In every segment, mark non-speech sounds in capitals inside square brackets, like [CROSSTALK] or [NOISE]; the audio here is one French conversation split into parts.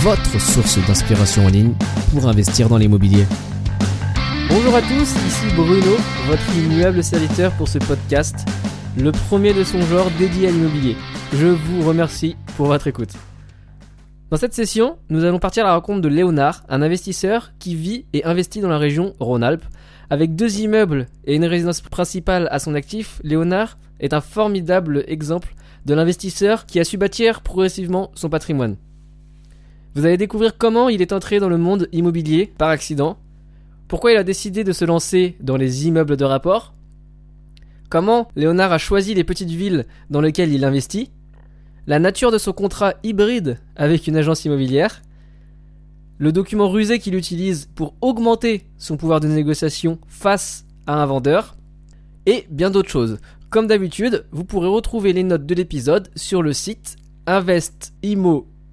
votre source d'inspiration en ligne pour investir dans l'immobilier. Bonjour à tous, ici Bruno, votre immuable serviteur pour ce podcast, le premier de son genre dédié à l'immobilier. Je vous remercie pour votre écoute. Dans cette session, nous allons partir à la rencontre de Léonard, un investisseur qui vit et investit dans la région Rhône-Alpes. Avec deux immeubles et une résidence principale à son actif, Léonard est un formidable exemple de l'investisseur qui a su bâtir progressivement son patrimoine. Vous allez découvrir comment il est entré dans le monde immobilier par accident, pourquoi il a décidé de se lancer dans les immeubles de rapport, comment Léonard a choisi les petites villes dans lesquelles il investit, la nature de son contrat hybride avec une agence immobilière, le document rusé qu'il utilise pour augmenter son pouvoir de négociation face à un vendeur, et bien d'autres choses. Comme d'habitude, vous pourrez retrouver les notes de l'épisode sur le site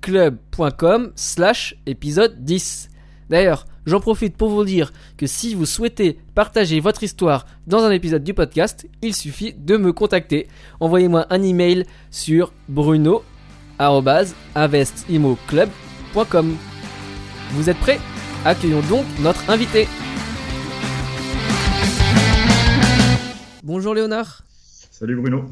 investimoclub.com slash épisode 10. D'ailleurs, j'en profite pour vous dire que si vous souhaitez partager votre histoire dans un épisode du podcast, il suffit de me contacter. Envoyez-moi un email sur bruno.investimoclub.com. Vous êtes prêts? Accueillons donc notre invité. Bonjour Léonard. Salut Bruno.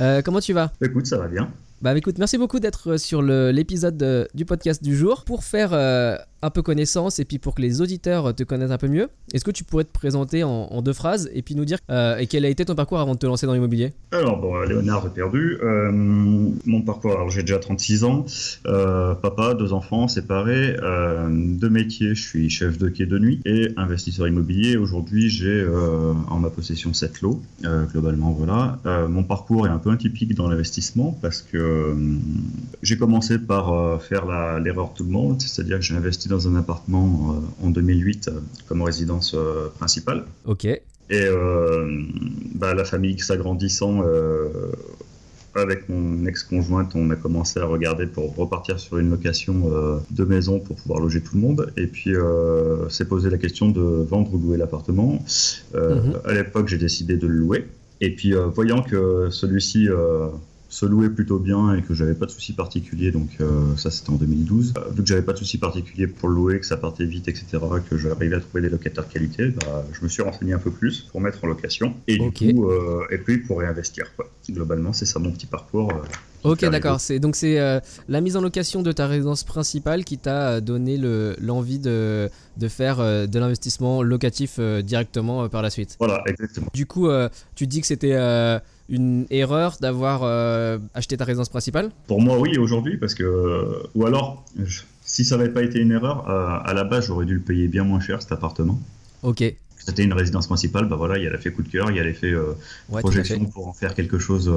Euh, comment tu vas? Écoute, ça va bien. Bah écoute, merci beaucoup d'être sur le- l'épisode de- du podcast du jour. Pour faire euh, un peu connaissance et puis pour que les auditeurs te connaissent un peu mieux, est-ce que tu pourrais te présenter en, deux phrases et puis nous dire euh, et quel a été ton parcours avant de te lancer dans l'immobilier? Alors, bon, Léonard est perdu. Euh, mon parcours, alors j'ai déjà 36 ans. Euh, papa, deux enfants séparés. Euh, deux métiers, je suis chef de quai de nuit et investisseur immobilier. Aujourd'hui, j'ai euh, en ma possession 7 lots. Euh, globalement, voilà. Euh, mon parcours est un peu atypique dans l'investissement parce que euh, j'ai commencé par euh, faire l'erreur tout le monde, c'est-à-dire que j'ai investi dans un appartement euh, en 2008 euh, comme résidence euh, principale. Ok. Et bah, la famille s'agrandissant, avec mon ex-conjointe, on a commencé à regarder pour repartir sur une location euh, de maison pour pouvoir loger tout le monde. Et puis, euh, s'est posé la question de vendre ou louer l'appartement. Euh, Mhm. À l'époque, j'ai décidé de le louer. Et puis, voyant que celui-ci se louait plutôt bien et que j'avais pas de soucis particuliers, donc euh, ça c'était en 2012. Euh, vu que j'avais pas de soucis particuliers pour louer, que ça partait vite, etc., que j'arrivais à trouver des locataires qualité, bah, je me suis renseigné un peu plus pour mettre en location et du coup, euh, et puis pour réinvestir. Quoi. Globalement, c'est ça mon petit parcours. Ok, d'accord. C'est donc c'est euh, la mise en location de ta résidence principale qui t'a donné le- l'envie de, de faire euh, de l'investissement locatif euh, directement par la suite. Voilà, exactement. Du coup, tu dis que c'était une erreur d'avoir euh, acheté ta résidence principale Pour moi, oui, aujourd'hui, parce que. Ou alors, je- si ça n'avait pas été une erreur, euh, à la base, j'aurais dû le payer bien moins cher cet appartement. Ok. C'était une résidence principale, bah voilà, il y a l'effet coup de cœur, il y a l'effet euh, Ouais, projection pour en faire quelque chose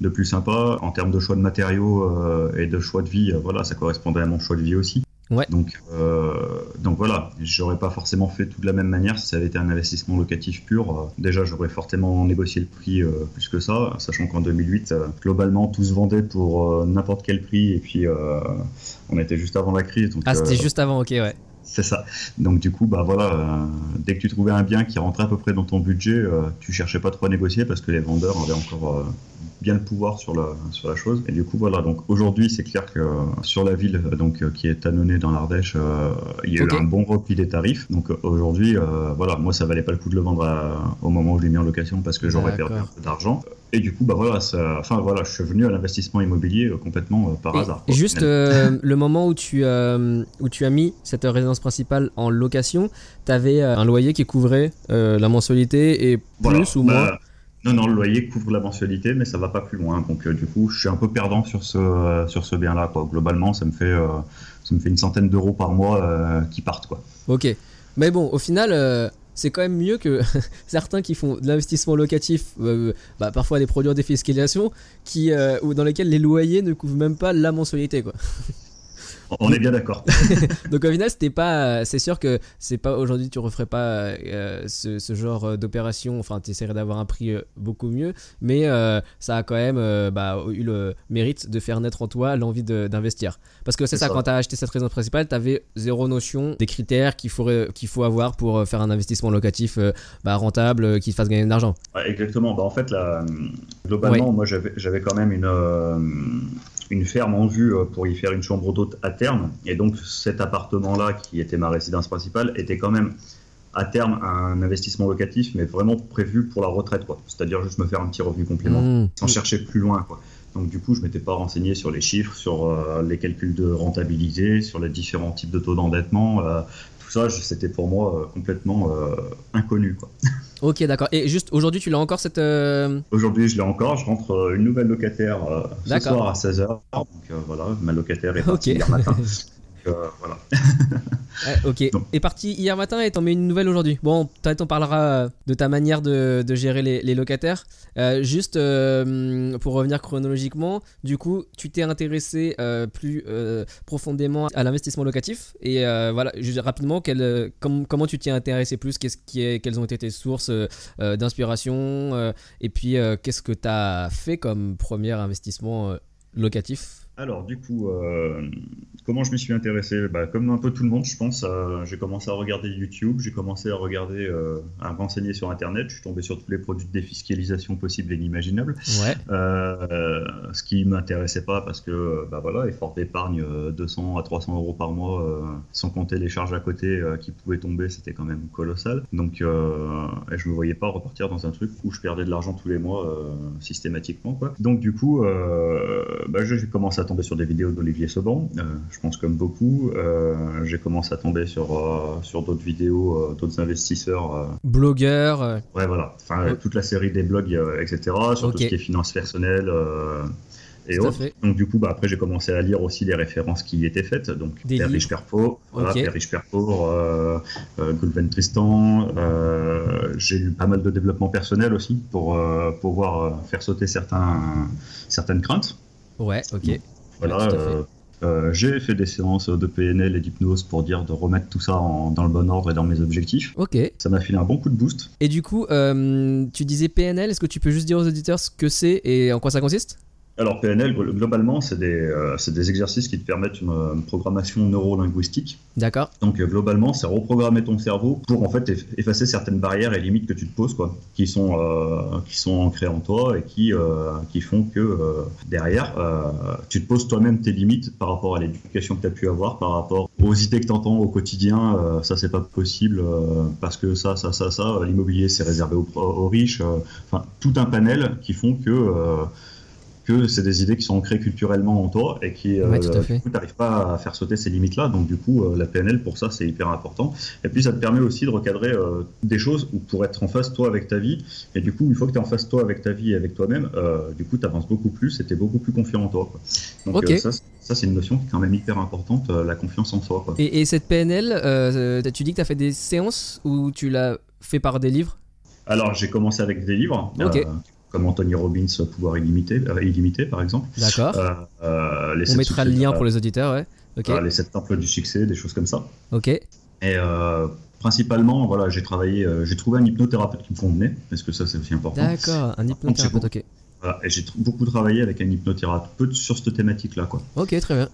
de plus sympa. En termes de choix de matériaux euh, et de choix de vie, euh, voilà, ça correspondait à mon choix de vie aussi. Ouais. Donc, euh, donc voilà, j'aurais pas forcément fait tout de la même manière si ça avait été un investissement locatif pur. Euh, déjà, j'aurais fortement négocié le prix euh, plus que ça, sachant qu'en 2008, euh, globalement, tout se vendait pour n'importe quel prix et puis on était juste avant la crise. Donc, Ah, c'était juste avant, ok, ouais. c'est ça. Donc du coup, bah voilà, euh, dès que tu trouvais un bien qui rentrait à peu près dans ton budget, euh, tu cherchais pas trop à négocier parce que les vendeurs avaient encore euh, bien le pouvoir sur la sur la chose. Et du coup, voilà. Donc aujourd'hui, c'est clair que euh, sur la ville, euh, donc euh, qui est annonnée dans l'Ardèche, euh, il y a eu un bon repli des tarifs. Donc aujourd'hui, euh, voilà, moi ça valait pas le coup de le vendre à- au moment où je l'ai mis en location parce que j'aurais perdu un D'accord. peu d'argent. Et du coup, bah voilà, ça, enfin voilà, je suis venu à l'investissement immobilier euh, complètement euh, par Et- hasard. quoi, juste euh, [LAUGHS] le moment où tu, où tu as mis cette résidence principale en location, tu avais un loyer qui couvrait la mensualité et plus Voilà, ou bah, moins Non, non, le loyer couvre la mensualité, mais ça va pas plus loin. Donc, euh, du coup, je suis un peu perdant sur ce, euh, sur ce bien-là. Globalement, ça me, fait, euh, ça me fait une centaine d'euros par mois qui partent. Quoi. Ok. Mais bon, au final, c'est quand même mieux que [LAUGHS] certains qui font de l'investissement locatif, bah, parfois des produits en défiscalisation, qui, ou dans lesquels les loyers ne couvrent même pas la mensualité. Quoi. [LAUGHS] On est bien d'accord. [LAUGHS] Donc au final, c'était pas. C'est sûr que c'est pas aujourd'hui, tu referais pas euh, ce, ce, genre d'opération. Enfin, tu essaierais d'avoir un prix euh, beaucoup mieux, mais euh, ça a quand même euh, bah, eu le mérite de faire naître en toi l'envie d'investir. Parce que c'est ça, ça, quand tu as acheté cette résidence principale, tu avais zéro notion des critères qu'il faut, qu'il faut avoir pour faire un investissement locatif bah, rentable qui te fasse gagner de l'argent. Ouais, exactement. Bah, en fait, là, globalement, ouais. moi j'avais quand même une une ferme en vue pour y faire une chambre d'hôte à terme. Et donc cet appartement-là, qui était ma résidence principale, était quand même à terme un investissement locatif, mais vraiment prévu pour la retraite. C'est-à-dire juste me faire un petit revenu complément, mmh. sans chercher plus loin. Quoi. Donc du coup, je m'étais pas renseigné sur les chiffres, sur euh, les calculs de rentabilité, sur les différents types de taux d'endettement. Euh, tout ça, c'était pour moi euh, complètement inconnu. Quoi. [LAUGHS] Ok, d'accord. Et juste aujourd'hui, tu l'as encore cette. Euh... Aujourd'hui, je l'ai encore. Je rentre euh, une nouvelle locataire euh, ce soir à 16h. Donc voilà, ma locataire est [LAUGHS] partie okay. hier matin. [LAUGHS] Donc, voilà. [LAUGHS] ok. Donc. Est parti hier matin et t'en mets une nouvelle aujourd'hui. Bon, peut-être on parlera de ta manière de, de gérer les, les locataires. Euh, juste euh, pour revenir chronologiquement, du coup, tu t'es intéressé euh, plus profondément à l'investissement locatif et voilà, juste rapidement, quel, com comment tu t'y es intéressé plus? Qu'est-ce qui est, Quelles ont été tes sources d'inspiration Et puis, qu'est-ce que tu as fait comme premier investissement locatif? Alors, du coup, euh, comment je m'y suis intéressé bah, Comme un peu tout le monde, je pense, euh, j'ai commencé à regarder YouTube, j'ai commencé à regarder, euh, à renseigner sur Internet, je suis tombé sur tous les produits de défiscalisation possibles et inimaginables. Ouais. ce qui m'intéressait pas parce que, bah voilà, effort d'épargne 200 à 300 euros par mois, sans compter les charges à côté qui pouvaient tomber, c'était quand même colossal. Donc, je me voyais pas repartir dans un truc où je perdais de l'argent tous les mois systématiquement. Quoi. Donc, du coup, bah, j'ai commencé à tomber sur des vidéos d'Olivier euh, je pense comme beaucoup. Euh, j'ai commencé à tomber sur, euh, sur d'autres vidéos, d'autres investisseurs. Blogueurs. Ouais, voilà. Enfin, toute la série des blogs, etc. Sur okay. tout ce qui est finances personnelles et tout autres. Donc du coup, bah, après j'ai commencé à lire aussi les références qui y étaient faites. Donc Des Père riche, Père pauvre, voilà, Ok. Père riche, Père pauvre, euh, euh, Tristan. euh, j'ai lu pas mal de développement personnel aussi pour euh, pouvoir euh, faire sauter certains, certaines craintes. Ouais, ok. Voilà. Ouais, tout à fait. Euh, j'ai fait des séances de PNL et d'hypnose pour dire de remettre tout ça en- dans le bon ordre et dans mes objectifs. Ok. Ça m'a filé un bon coup de boost. Et du coup, euh, tu disais PNL, est-ce que tu peux juste dire aux auditeurs ce que c'est et en quoi ça consiste? Alors PNL, glo- globalement, c'est des, euh, des exercices qui te permettent une, une programmation neurolinguistique. D'accord Donc euh, globalement, c'est reprogrammer ton cerveau pour en fait eff- effacer certaines barrières et limites que tu te poses, quoi, qui sont euh, qui sont ancrées en toi et qui euh, qui font que euh, derrière, euh, tu te poses toi-même tes limites par rapport à l'éducation que tu as pu avoir, par rapport aux idées que tu entends au quotidien. euh, ça, c'est pas possible euh, parce que ça, ça, ça, ça, euh, l'immobilier, c'est réservé aux, aux riches. euh, Enfin, tout un panel qui font que euh, que c'est des idées qui sont ancrées culturellement en toi et qui, Ouais, euh, fait. du coup, t'arrives pas à faire sauter ces limites-là. Donc, du coup, euh, la PNL, pour ça, c'est hyper important. Et puis, ça te permet aussi de recadrer euh, des choses où pour être en face, toi, avec ta vie. Et du coup, une fois que tu es en face, toi, avec ta vie et avec toi-même, euh, du coup, tu avances beaucoup plus et tu es beaucoup plus confiant en toi. quoi. Donc, ça, c'est- ça, c'est une notion qui est quand même hyper importante, la confiance en soi. Quoi. Et, et cette PNL, tu dis que tu as fait des séances ou tu l'as fait par des livres? Alors, j'ai commencé avec des livres, Ok. euh, comme Anthony Robbins, Pouvoir illimité, euh, illimité par exemple. D'accord. Euh, euh, On mettra le lien pour les auditeurs, ouais. Les sept temples du succès, des choses comme ça. Ok. Et principalement, voilà, j'ai travaillé, j'ai trouvé un hypnothérapeute qui me convenait, parce que ça c'est aussi important. D'accord. Un hypnothérapeute, ok. Voilà, et j'ai beaucoup travaillé avec un hypnothérapeute sur cette thématique-là, quoi. Ok, très bien.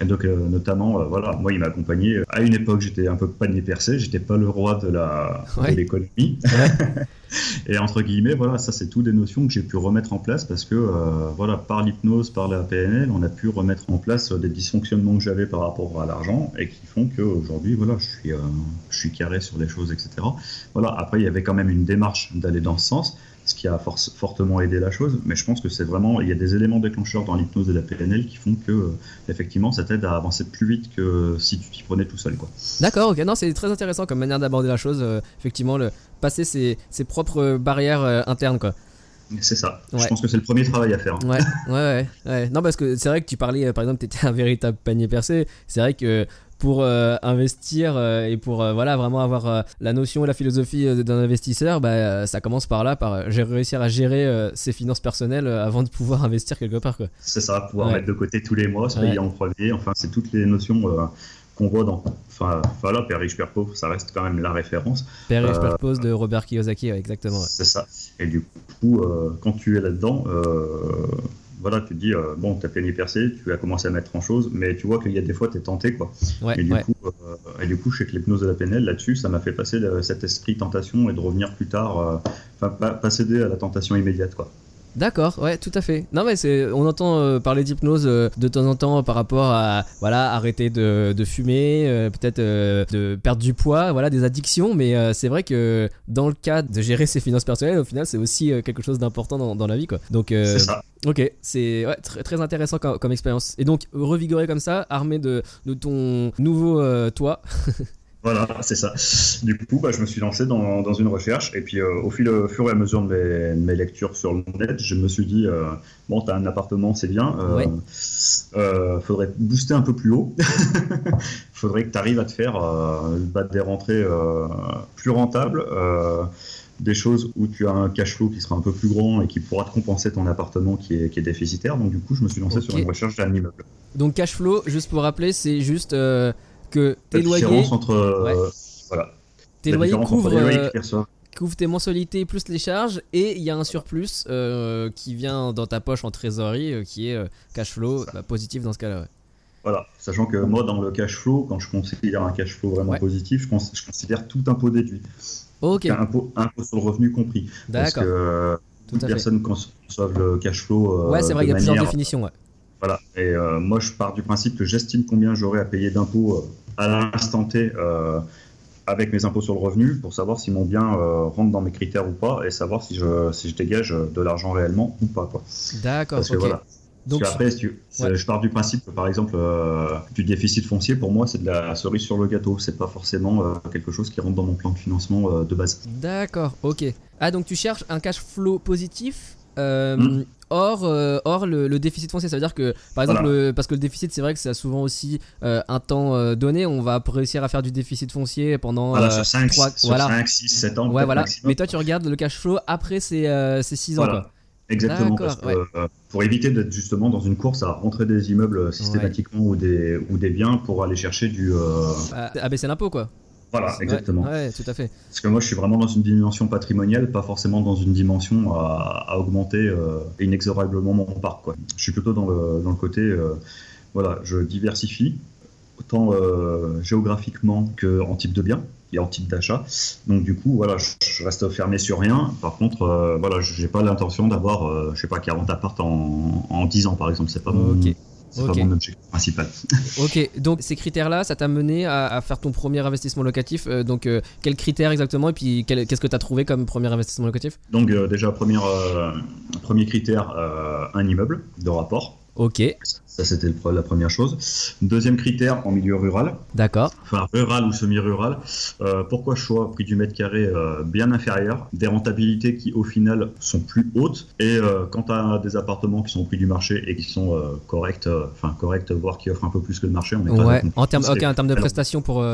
Et donc, euh, notamment, euh, voilà, moi, il m'a accompagné. À une époque, j'étais un peu panier percé, j'étais pas le roi de la Ouais. de l'économie. [LAUGHS] et entre guillemets, voilà, ça, c'est tout des notions que j'ai pu remettre en place parce que, euh, voilà, par l'hypnose, par la PNL, on a pu remettre en place des dysfonctionnements que j'avais par rapport à l'argent et qui font qu'aujourd'hui, voilà, je suis, je suis carré sur les choses, etc. Voilà, après, il y avait quand même une démarche d'aller dans ce sens ce qui a fortement aidé la chose, mais je pense que c'est vraiment, il y a des éléments déclencheurs dans l'hypnose et la PNL qui font que, euh, effectivement, ça t'aide à avancer plus vite que si tu t'y prenais tout seul, quoi. D'accord, ok. Non, c'est très intéressant comme manière d'aborder la chose. euh, effectivement, le, passer ses, ses propres barrières euh, internes, quoi. C'est ça. Ouais. Je pense que c'est le premier travail à faire. hein. Ouais, [LAUGHS] ouais, ouais, ouais. Non, parce que c'est vrai que tu parlais, euh, par exemple, tu étais un véritable panier percé. C'est vrai que pour euh, investir euh, et pour euh, voilà vraiment avoir la notion et la philosophie d'un investisseur, bah, ça commence par là, par j'ai réussir à gérer ses finances personnelles avant de pouvoir [LAUGHS] investir quelque part. Quoi. C'est ça, pouvoir Ouais. mettre de côté tous les mois, se Ouais. payer en premier. Enfin, c'est toutes les notions qu'on voit dans. Enfin, voilà, Père riche, Père pauvre, ça reste quand même la référence. Père riche, père pose de Robert Kiyosaki, ouais, exactement. C'est ça. Et du coup, quand tu es là-dedans, voilà, tu te dis, euh, bon, t'as peiné percé, tu as commencé à mettre en chose, mais tu vois qu'il y a des fois, t'es tenté, quoi. Ouais, et, du ouais. coup, euh, et du coup, je sais que l'hypnose de la PNL, là-dessus, ça m'a fait passer de- cet esprit tentation et de revenir plus tard, euh, enfin, pas, pas céder à la tentation immédiate, quoi. D'accord, ouais, tout à fait. Non mais c'est, on entend euh, parler d'hypnose euh, de temps en temps par rapport à, voilà, arrêter de, de fumer, euh, peut-être de perdre du poids, voilà, des addictions. Mais c'est vrai que dans le cas de gérer ses finances personnelles, au final, c'est aussi quelque chose d'important dans, dans la vie, quoi. Donc, C'est ça. ok, c'est ouais, très, très intéressant comme, comme expérience. Et donc revigoré comme ça, armé de, de ton nouveau toi. [LAUGHS] Voilà, c'est ça. Du coup, bah, je me suis lancé dans, dans une recherche et puis euh, au, fil, au fur et à mesure de mes, de mes lectures sur le net, je me suis dit euh, bon, t'as un appartement, c'est bien. Euh, Ouais. euh, faudrait booster un peu plus haut. [LAUGHS] faudrait que tu arrives à te faire euh, bah, des rentrées euh, plus rentables. euh, des choses où tu as un cash flow qui sera un peu plus grand et qui pourra te compenser ton appartement qui est, qui est déficitaire. Donc du coup, je me suis lancé sur une recherche d'un immeuble. Donc cash flow, juste pour rappeler, c'est juste euh, que tes La loyers, différence entre euh, Ouais. voilà, euh, couvre tes mensualités plus les charges et il y a un surplus euh, qui vient dans ta poche en trésorerie euh, qui est euh, cash flow bah, positif dans ce cas-là. ouais. Voilà, sachant que moi, dans le cash flow, quand je considère un cash flow vraiment Ouais. positif, je, cons- je considère tout impôt déduit. Ok, Impôt, impôt sur le revenu compris. Parce d'accord, que euh, tout toute personne conçoive le cash flow. euh, Ouais, c'est vrai, il y a plusieurs définitions. Ouais. Voilà. Et euh, moi, je pars du principe que j'estime combien j'aurai à payer d'impôts euh, à l'instant T euh, avec mes impôts sur le revenu pour savoir si mon bien euh, rentre dans mes critères ou pas et savoir si je, si je dégage de l'argent réellement ou pas. D'accord, Parce que ok. voilà. Donc, Parce qu'après, si tu- Ouais. je pars du principe que par exemple, euh, du déficit foncier, pour moi, c'est de la cerise sur le gâteau. C'est pas forcément euh, quelque chose qui rentre dans mon plan de financement de base. d'accord, ok. Ah, donc tu cherches un cash flow positif euh, Mm. Hors, euh, hors le, le déficit foncier. Ça veut dire que, par exemple, Voilà. le- parce que le déficit, c'est vrai que ça a souvent aussi euh, un temps euh, donné. On va réussir à faire du déficit foncier pendant. Voilà, euh, sur 5, trois- sur voilà. 5, 6, 7 ans. Ouais, peut-être voilà. maximum. Mais toi, tu regardes le cash flow après ces 6 ans, quoi. Exactement, D'accord, parce que, euh, pour éviter d'être justement dans une course à rentrer des immeubles systématiquement ou, des, ou des biens pour aller chercher du. euh, À, à baisser l'impôt, quoi. Voilà, exactement. Ouais, tout à fait. Parce que moi, je suis vraiment dans une dimension patrimoniale, pas forcément dans une dimension à, à augmenter euh, inexorablement mon parc. Quoi. Je suis plutôt dans le, dans le côté, euh, voilà, je diversifie, autant euh, géographiquement qu'en type de bien et en type d'achat. Donc du coup, voilà, je, reste fermé sur rien. Par contre, euh, voilà, j'ai pas l'intention d'avoir, euh, je sais pas, 40 apparts en, en 10 ans, par exemple. C'est pas mon, Ok. C'est Ok. pas mon objectif principal. [LAUGHS] Ok, donc ces critères-là, ça t'a mené à, à faire ton premier investissement locatif. euh, donc, euh, quels critères exactement Et puis, qu'est-ce que t'as trouvé comme premier investissement locatif? Donc euh, déjà, première, premier critère, un immeuble de rapport. Ok, Ça, c'était la première chose. Deuxième critère, en milieu rural, d'accord. enfin rural ou semi-rural. Euh, pourquoi choix prix du mètre carré euh, bien inférieur, des rentabilités qui au final sont plus hautes, et euh, quand tu as des appartements qui sont au prix du marché et qui sont corrects, enfin corrects, voire qui offrent un peu plus que le marché, on est Ouais, en termes, de prestations pour,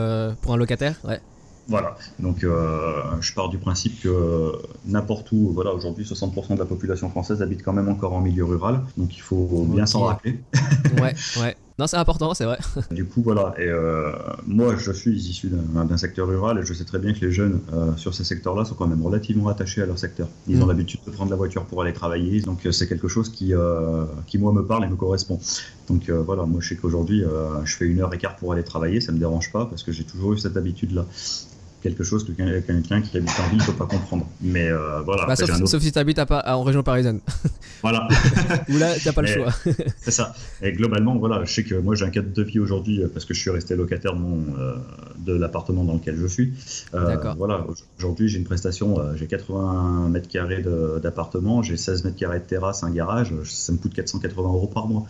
pour un locataire Ouais. Voilà, donc euh, je pars du principe que n'importe où, voilà, aujourd'hui 60% de la population française habite quand même encore en milieu rural, donc il faut bien s'en rappeler. Ouais, ouais. Non, c'est important, c'est vrai. [LAUGHS] Du coup, voilà. Et euh, moi, je suis issu d'un secteur rural et je sais très bien que les jeunes euh, sur ces secteurs-là sont quand même relativement attachés à leur secteur. Ils Mm. ont l'habitude de prendre la voiture pour aller travailler, donc c'est quelque chose qui, euh, qui moi me parle et me correspond. Donc voilà, moi je sais qu'aujourd'hui, je fais une heure et quart pour aller travailler, ça me dérange pas parce que j'ai toujours eu cette habitude-là. Quelque chose que quelqu'un qui habite en ville ne peut pas comprendre. Mais euh, voilà, Bah, après, sauf, autre- si t'habites à Pa- à- en région parisienne. [LAUGHS] voilà. [LAUGHS] Où là, t'as pas le choix. [LAUGHS] C'est ça. Et globalement, voilà, je sais que moi j'ai un cadre de vie aujourd'hui euh, parce que je suis resté locataire de, mon, euh, de l'appartement dans lequel je suis. Euh. Voilà, aujourd'hui j'ai une prestation, j'ai 80 mètres carrés d'appartement, j'ai 16 mètres carrés de terrasse, un garage, ça me coûte 480 euros par mois.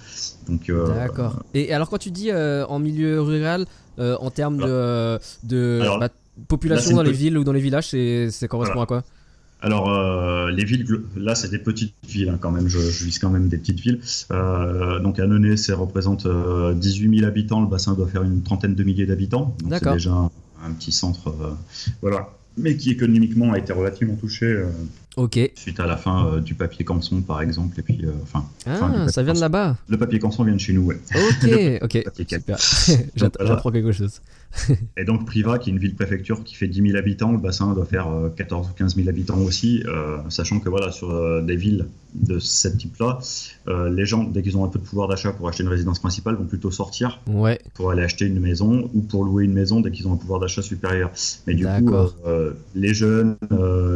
Donc, D'accord. Et alors, quand tu dis en milieu rural, en termes de, de Alors, bah, population là, dans les villes ou dans les villages, c'est, ça correspond à quoi? Alors, euh, les villes, là, c'est des petites villes hein, quand même. Je, je, vise quand même des petites villes. Euh, donc, Annonay, ça représente 18 000 habitants. Le bassin doit faire une trentaine de milliers d'habitants. Donc, c'est déjà un, un, petit centre. voilà. Mais qui économiquement a été relativement touché. Ok. Suite à la fin euh, du papier canson, par exemple, et puis, euh, enfin. ah, ça vient de là-bas. Le papier canson vient de chez nous, ouais. Ok, [LAUGHS] ok. [LAUGHS] J'apprends quelque chose. [LAUGHS] et donc Priva, qui est une ville-préfecture qui fait 10 000 habitants, le bassin doit faire 14 euh, ou 15 000 habitants aussi, sachant que voilà, sur des villes de ce type-là, les gens, dès qu'ils ont un peu de pouvoir d'achat pour acheter une résidence principale, vont plutôt sortir ouais. pour aller acheter une maison ou pour louer une maison dès qu'ils ont un pouvoir d'achat supérieur. Mais du coup, les jeunes,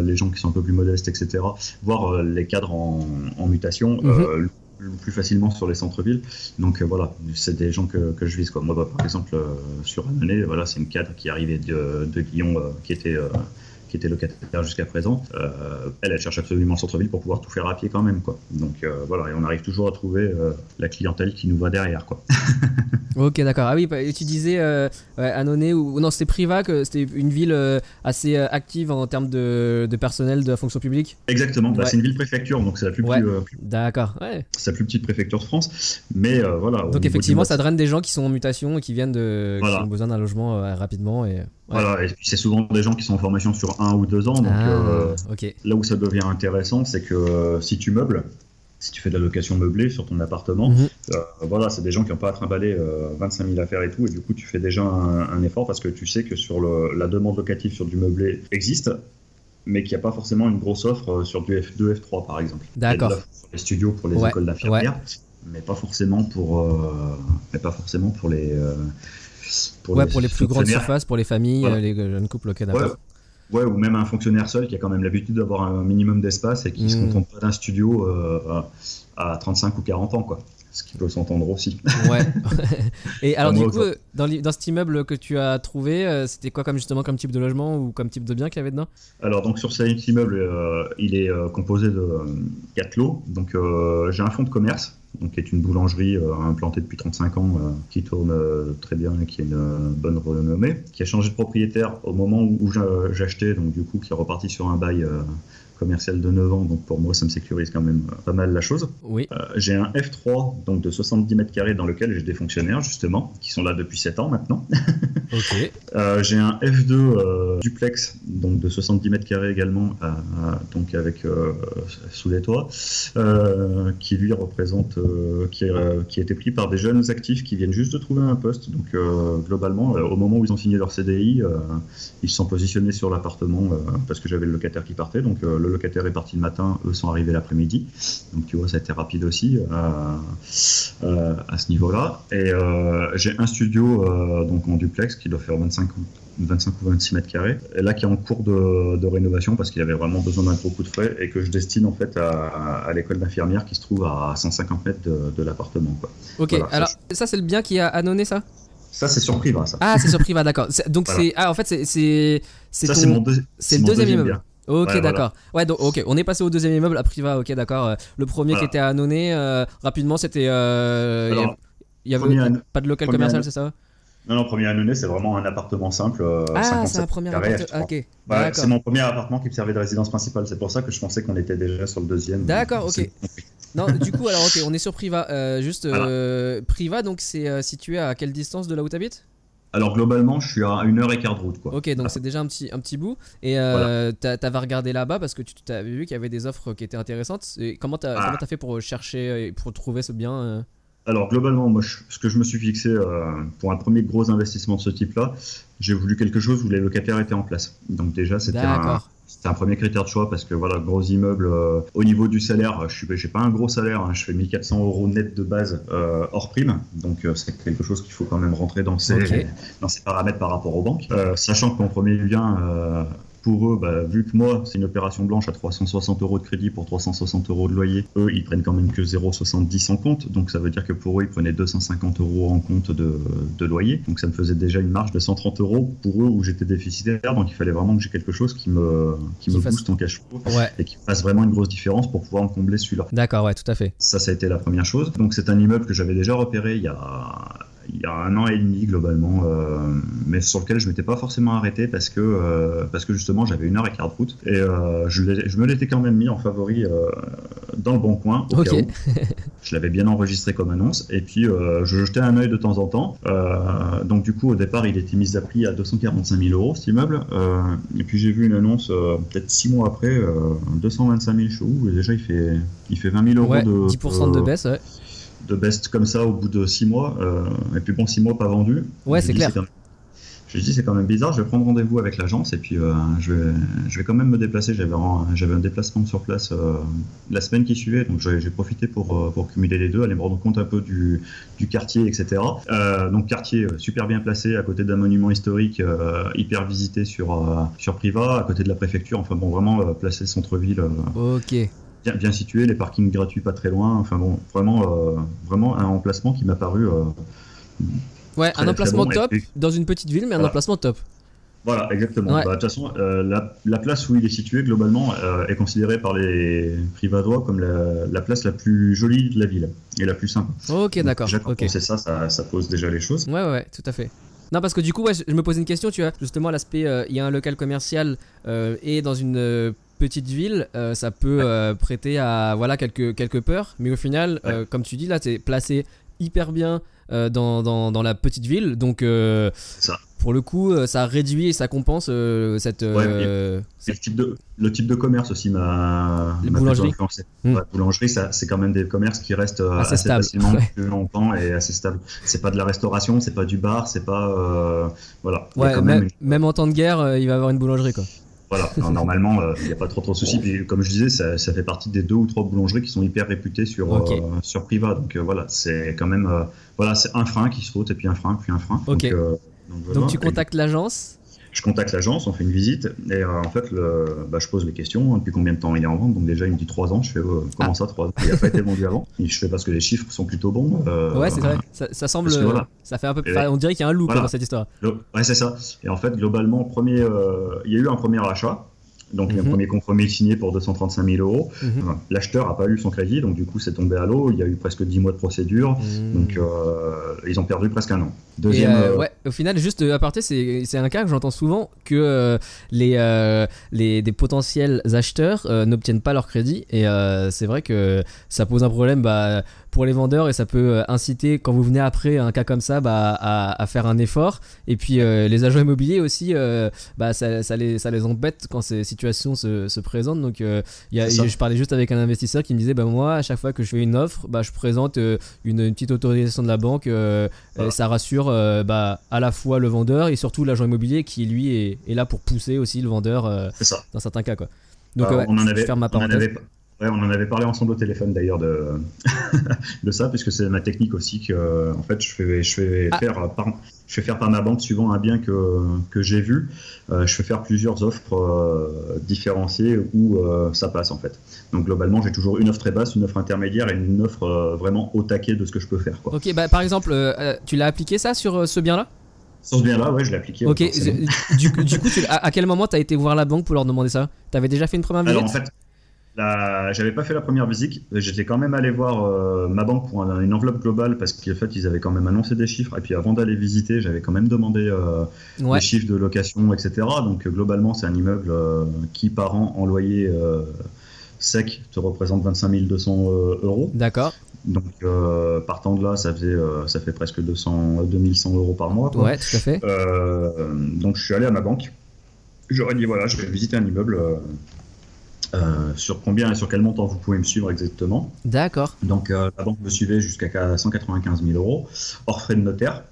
les gens qui sont un peu plus modestes, etc., voire euh, les cadres en, mutation. Euh, plus facilement sur les centres-villes. Donc euh, voilà, c'est des gens que, je vise. Quoi. Moi, bah, par exemple, sur une année, voilà, c'est une cadre qui arrivait de, de Guillon, qui était qui était locataire jusqu'à présent, euh, elle, elle cherche absolument le centre-ville pour pouvoir tout faire à pied quand même. Quoi. Donc euh, voilà, et on arrive toujours à trouver euh, la clientèle qui nous va derrière. Quoi. [LAUGHS] ok, d'accord. Ah oui, bah, tu disais Annonay, ou non, c'était Priva, que c'était une ville assez active en termes de, personnel de la fonction publique? Exactement, bah, c'est une ville-préfecture, donc c'est la plus, ouais. D'accord, ouais. C'est la plus petite préfecture de France. Mais voilà. Donc effectivement, ça draine des gens qui sont en mutation et qui viennent de. qui ont besoin d'un logement rapidement. Et... Voilà, et c'est souvent des gens qui sont en formation sur un ou deux ans. Donc, ah, euh, là où ça devient intéressant, c'est que euh, si tu meubles, si tu fais de la location meublée sur ton appartement, mhm. euh, voilà, c'est des gens qui n'ont pas à trimballer 25 000 affaires et tout, et du coup, tu fais déjà un, effort parce que tu sais que sur le, la demande locative sur du meublé existe, mais qu'il n'y a pas forcément une grosse offre sur du F2, F3 par exemple. D'accord. Les studios pour les écoles d'infirmières, mais pas forcément pour, mais pas forcément pour les pour, ouais, les, pour les plus grandes surfaces, pour les familles, les jeunes couples, ok, d'accord. Ouais. ou même un fonctionnaire seul qui a quand même l'habitude d'avoir un minimum d'espace et qui ne se hmm. contente pas d'un studio euh, à 35 ou 40 ans, quoi. Ce qui peut s'entendre aussi. Ouais. [LAUGHS] et alors, du coup, dans, dans, cet immeuble que tu as trouvé, euh, c'était quoi comme justement comme type de logement ou comme type de bien qu'il y avait dedans? Alors, donc sur cet immeuble, euh, il est composé de 4 lots. Donc, j'ai un fonds de commerce donc qui est une boulangerie euh, implantée depuis 35 ans, euh, qui tourne euh, très bien et qui a une bonne renommée, qui a changé de propriétaire au moment où j'achetais, donc du coup qui est reparti sur un bail commercial de 9 ans, donc pour moi ça me sécurise quand même pas mal la chose. Oui. j'ai un F3 donc de 70 mètres carrés dans lequel j'ai des fonctionnaires justement qui sont là depuis 7 ans maintenant. [LAUGHS] ok. j'ai un F2 duplex donc de 70 mètres carrés également, donc avec sous les toits, qui lui représente euh, qui, euh, qui, a été pris par des jeunes actifs qui viennent juste de trouver un poste. Donc euh, globalement, au moment où ils ont signé leur CDI, ils se sont positionnés sur l'appartement parce que j'avais le locataire qui partait. Donc le locataire est parti le matin, eux sont arrivés l'après-midi. Donc tu vois, ça a été rapide aussi à ce niveau-là. Et j'ai un studio donc en duplex qui doit faire 25 25 ou 26 mètres carrés, et là qui est en cours de, rénovation parce qu'il avait vraiment besoin d'un gros coup de frais et que je destine en fait à, l'école d'infirmière qui se trouve à 150 mètres de, l'appartement. Ok, alors ça, c'est le bien qui a annonné ça? Ça, c'est sur Priva, ça. Ah, c'est sur Priva, d'accord. Donc, [LAUGHS] c'est. Ah, en fait, c'est. C'est c'est le deuxième, deuxième immeuble. Ok, d'accord. Ouais, donc, ok, on est passé au deuxième immeuble à Priva, ok, d'accord. Le premier qui était à Annonay, euh, rapidement, c'était. Euh, il y avait pas de local commercial, c'est ça non, non, premier annonné, c'est vraiment un appartement simple. Euh, ah, c'est un premier appartement. C'est mon premier appartement qui me servait de résidence principale. C'est pour ça que je pensais qu'on était déjà sur le deuxième. D'accord, ok. non, du coup, alors, ok, on est sur Priva. Euh, juste, euh, Priva, donc, c'est situé à quelle distance de là où tu habites alors globalement, je suis à une heure et quart de route. Quoi. Ok, donc c'est déjà un petit, un petit bout. Et euh, t'avais regardé là-bas parce que tu avais vu qu'il y avait des offres qui étaient intéressantes. Et comment t'as ah. as fait pour chercher et pour trouver ce bien alors globalement, moi, ce que je me suis fixé euh, pour un premier gros investissement de ce type-là, j'ai voulu quelque chose où les locataires étaient en place. Donc déjà, c'était un, un, premier critère de choix parce que voilà, gros immeuble. Euh, au niveau du salaire, je n'ai pas un gros salaire, hein, je fais 1400 euros net de base euh, hors prime. Donc c'est quelque chose qu'il faut quand même rentrer dans ces, dans ces paramètres par rapport aux banques. sachant que mon premier bien pour eux, bah, vu que moi, c'est une opération blanche à 360 euros de crédit pour 360 euros de loyer, eux, ils prennent quand même que 0,70 en compte. Donc ça veut dire que pour eux, ils prenaient 250 euros en compte de, loyer. Donc ça me faisait déjà une marge de 130 euros pour eux où j'étais déficitaire. Donc il fallait vraiment que j'ai quelque chose qui me, qui, me booste en cash flow et qui fasse vraiment une grosse différence pour pouvoir me combler celui-là. D'accord, ouais, tout à fait. Ça, ça a été la première chose. Donc c'est un immeuble que j'avais déjà repéré il y a il y a un an et demi globalement, euh, mais sur lequel je m'étais pas forcément arrêté parce que euh, parce que justement j'avais une heure et quart de route et euh, je, me l'étais quand même mis en favori dans le bon coin. Au Ok. cas où. [LAUGHS] Je l'avais bien enregistré comme annonce et puis je jetais un œil de temps en temps. Donc du coup au départ il était mis à prix à 245 000 euros cet immeuble et puis j'ai vu une annonce peut-être six mois après euh, 225 000 chevaux et déjà il fait il fait 20 000 euros Ouais, de 10% de baisse, ouais. De best comme ça au bout de 6 mois. euh, et puis bon, 6 mois pas vendu. Ouais, c'est clair. même- Je me dis, c'est quand même bizarre. Je vais prendre rendez-vous avec l'agence et puis euh, je, vais, je vais quand même me déplacer. J'avais un, j'avais un déplacement sur place euh, la semaine qui suivait, donc j'ai j'ai profité pour, pour cumuler les deux, aller me rendre compte un peu du, du quartier, etc. Donc, quartier super bien placé à côté d'un monument historique hyper visité sur, sur Priva, à côté de la préfecture. Enfin, bon, vraiment euh, placé centre-ville. Ok. Bien, bien situé, les parkings gratuits pas très loin. Enfin bon, vraiment, euh, vraiment un emplacement qui m'a paru. euh, Ouais, Très, un emplacement bon, top dans une petite ville, mais un emplacement top. voilà, exactement. Ouais. Bah, De toute façon, euh, la, la place où il est situé globalement euh, est considérée par les privadois comme la, la place la plus jolie de la ville et la plus sympa. Ok, d'accord. Déjà, quand on ça, ça, ça pose déjà les choses. Ouais, ouais, ouais, tout à fait. Non, parce que du coup, ouais, je me posais une question, tu vois. Justement, l'aspect, euh, il y a un local commercial et dans une petite ville, euh, ça peut euh, prêter à voilà quelques, quelques peurs. Mais au final, euh, comme tu dis, là, t'es placé hyper bien dans, dans, dans la petite ville. Donc, ça. pour le coup, ça réduit et ça compense cette. Et le type de, le type de commerce aussi m'a influencé. Hmm. Ouais, boulangerie, ça- c'est quand même des commerces qui restent Assez assez, stables. facilement Ouais. plus longtemps et assez stables. C'est pas de la restauration, c'est pas du bar, c'est pas voilà. Ouais, même, même même en temps de guerre, il va y avoir une boulangerie, quoi. Voilà, [LAUGHS] normalement, euh, il n'y a pas trop trop de soucis. Puis, comme je disais, ça, ça fait partie des deux ou trois boulangeries qui sont hyper réputées sur, euh, sur Priva. Donc euh, voilà, c'est quand même voilà, c'est un frein qui saute et puis un frein, puis un frein. Donc, donc, voilà. Donc, tu contactes l'agence. Je contacte l'agence, on fait une visite et euh, en fait, le, bah, je pose les questions. Depuis combien de temps il est en vente Donc déjà, il me dit trois ans. Je fais euh, comment Ah. ça trois ans? Il n'a pas été vendu avant. Et je fais parce que les chiffres sont plutôt bons. euh, Ouais, c'est vrai. Ça, ça semble. parce que voilà. Ça fait un peu. On dirait qu'il y a un voilà. dans cette histoire. Ouais, c'est ça. Et en fait, globalement, premier, euh, il y a eu un premier achat. Donc, il y a Mhm. un premier compromis signé pour 235 000 euros. Mhm. Enfin, L'acheteur n'a pas eu son crédit, donc du coup, c'est tombé à l'eau. Il y a eu presque 10 mois de procédure. Donc, euh, ils ont perdu presque un an. Deuxième. euh, euh, ouais, au final, juste à parté, c'est c'est un cas que j'entends souvent que les, les des potentiels acheteurs n'obtiennent pas leur crédit et c'est vrai que ça pose un problème bah, pour les vendeurs et ça peut inciter quand vous venez après un cas comme ça bah, à, à faire un effort et puis les agents immobiliers aussi bah, ça, ça les ça les embête quand ces se, se présentent donc euh, y a- je parlais juste avec un investisseur qui me disait bah moi à chaque fois que je fais une offre bah, je présente euh, une, une petite autorisation de la banque euh, Voilà. et ça rassure euh, bah, à la fois le vendeur et surtout l'agent immobilier qui lui est, est là pour pousser aussi le vendeur c'est ça. dans certains cas quoi. Donc ouais, on en avait, ma on en avait- ouais, on en avait parlé ensemble au téléphone d'ailleurs de, [LAUGHS] de ça, puisque c'est ma technique aussi que, en fait, je fais, je fais Ah. faire par, je fais faire par ma banque suivant un bien que, que j'ai vu. euh, je fais faire plusieurs offres euh, différenciées où euh, ça passe en fait. Donc globalement, j'ai toujours une offre très basse, une offre intermédiaire et une offre vraiment au taquet de ce que je peux faire. Quoi. Ok, bah par exemple, tu l'as appliqué ça sur ce bien-là? Sur ce bien-là, ouais, je l'ai appliqué. Ok, du, coup- du coup, tu- à, à quel moment t'as été voir la banque pour leur demander ça? T'avais déjà fait une première visite? Alors en fait, la- j'avais pas fait la première visite. J'étais quand même allé voir euh, ma banque pour un- une enveloppe globale parce qu'en fait ils avaient quand même annoncé des chiffres. Et puis avant d'aller visiter, j'avais quand même demandé euh, Ouais. les chiffres de location, etc. Donc euh, globalement, c'est un immeuble euh, qui par an en loyer sec te représente 25 200 euh, euros. D'accord. Donc partant de là, ça faisait ça fait presque 200 2100 euros par mois. quoi. Ouais, tout à fait. Donc je suis allé à ma banque. J'aurais dit voilà, je vais visiter un immeuble. Euh, sur combien et sur quel montant vous pouvez me suivre exactement. D'accord. Donc euh, la banque me suivait jusqu'à 195 000 euros, hors frais de notaire.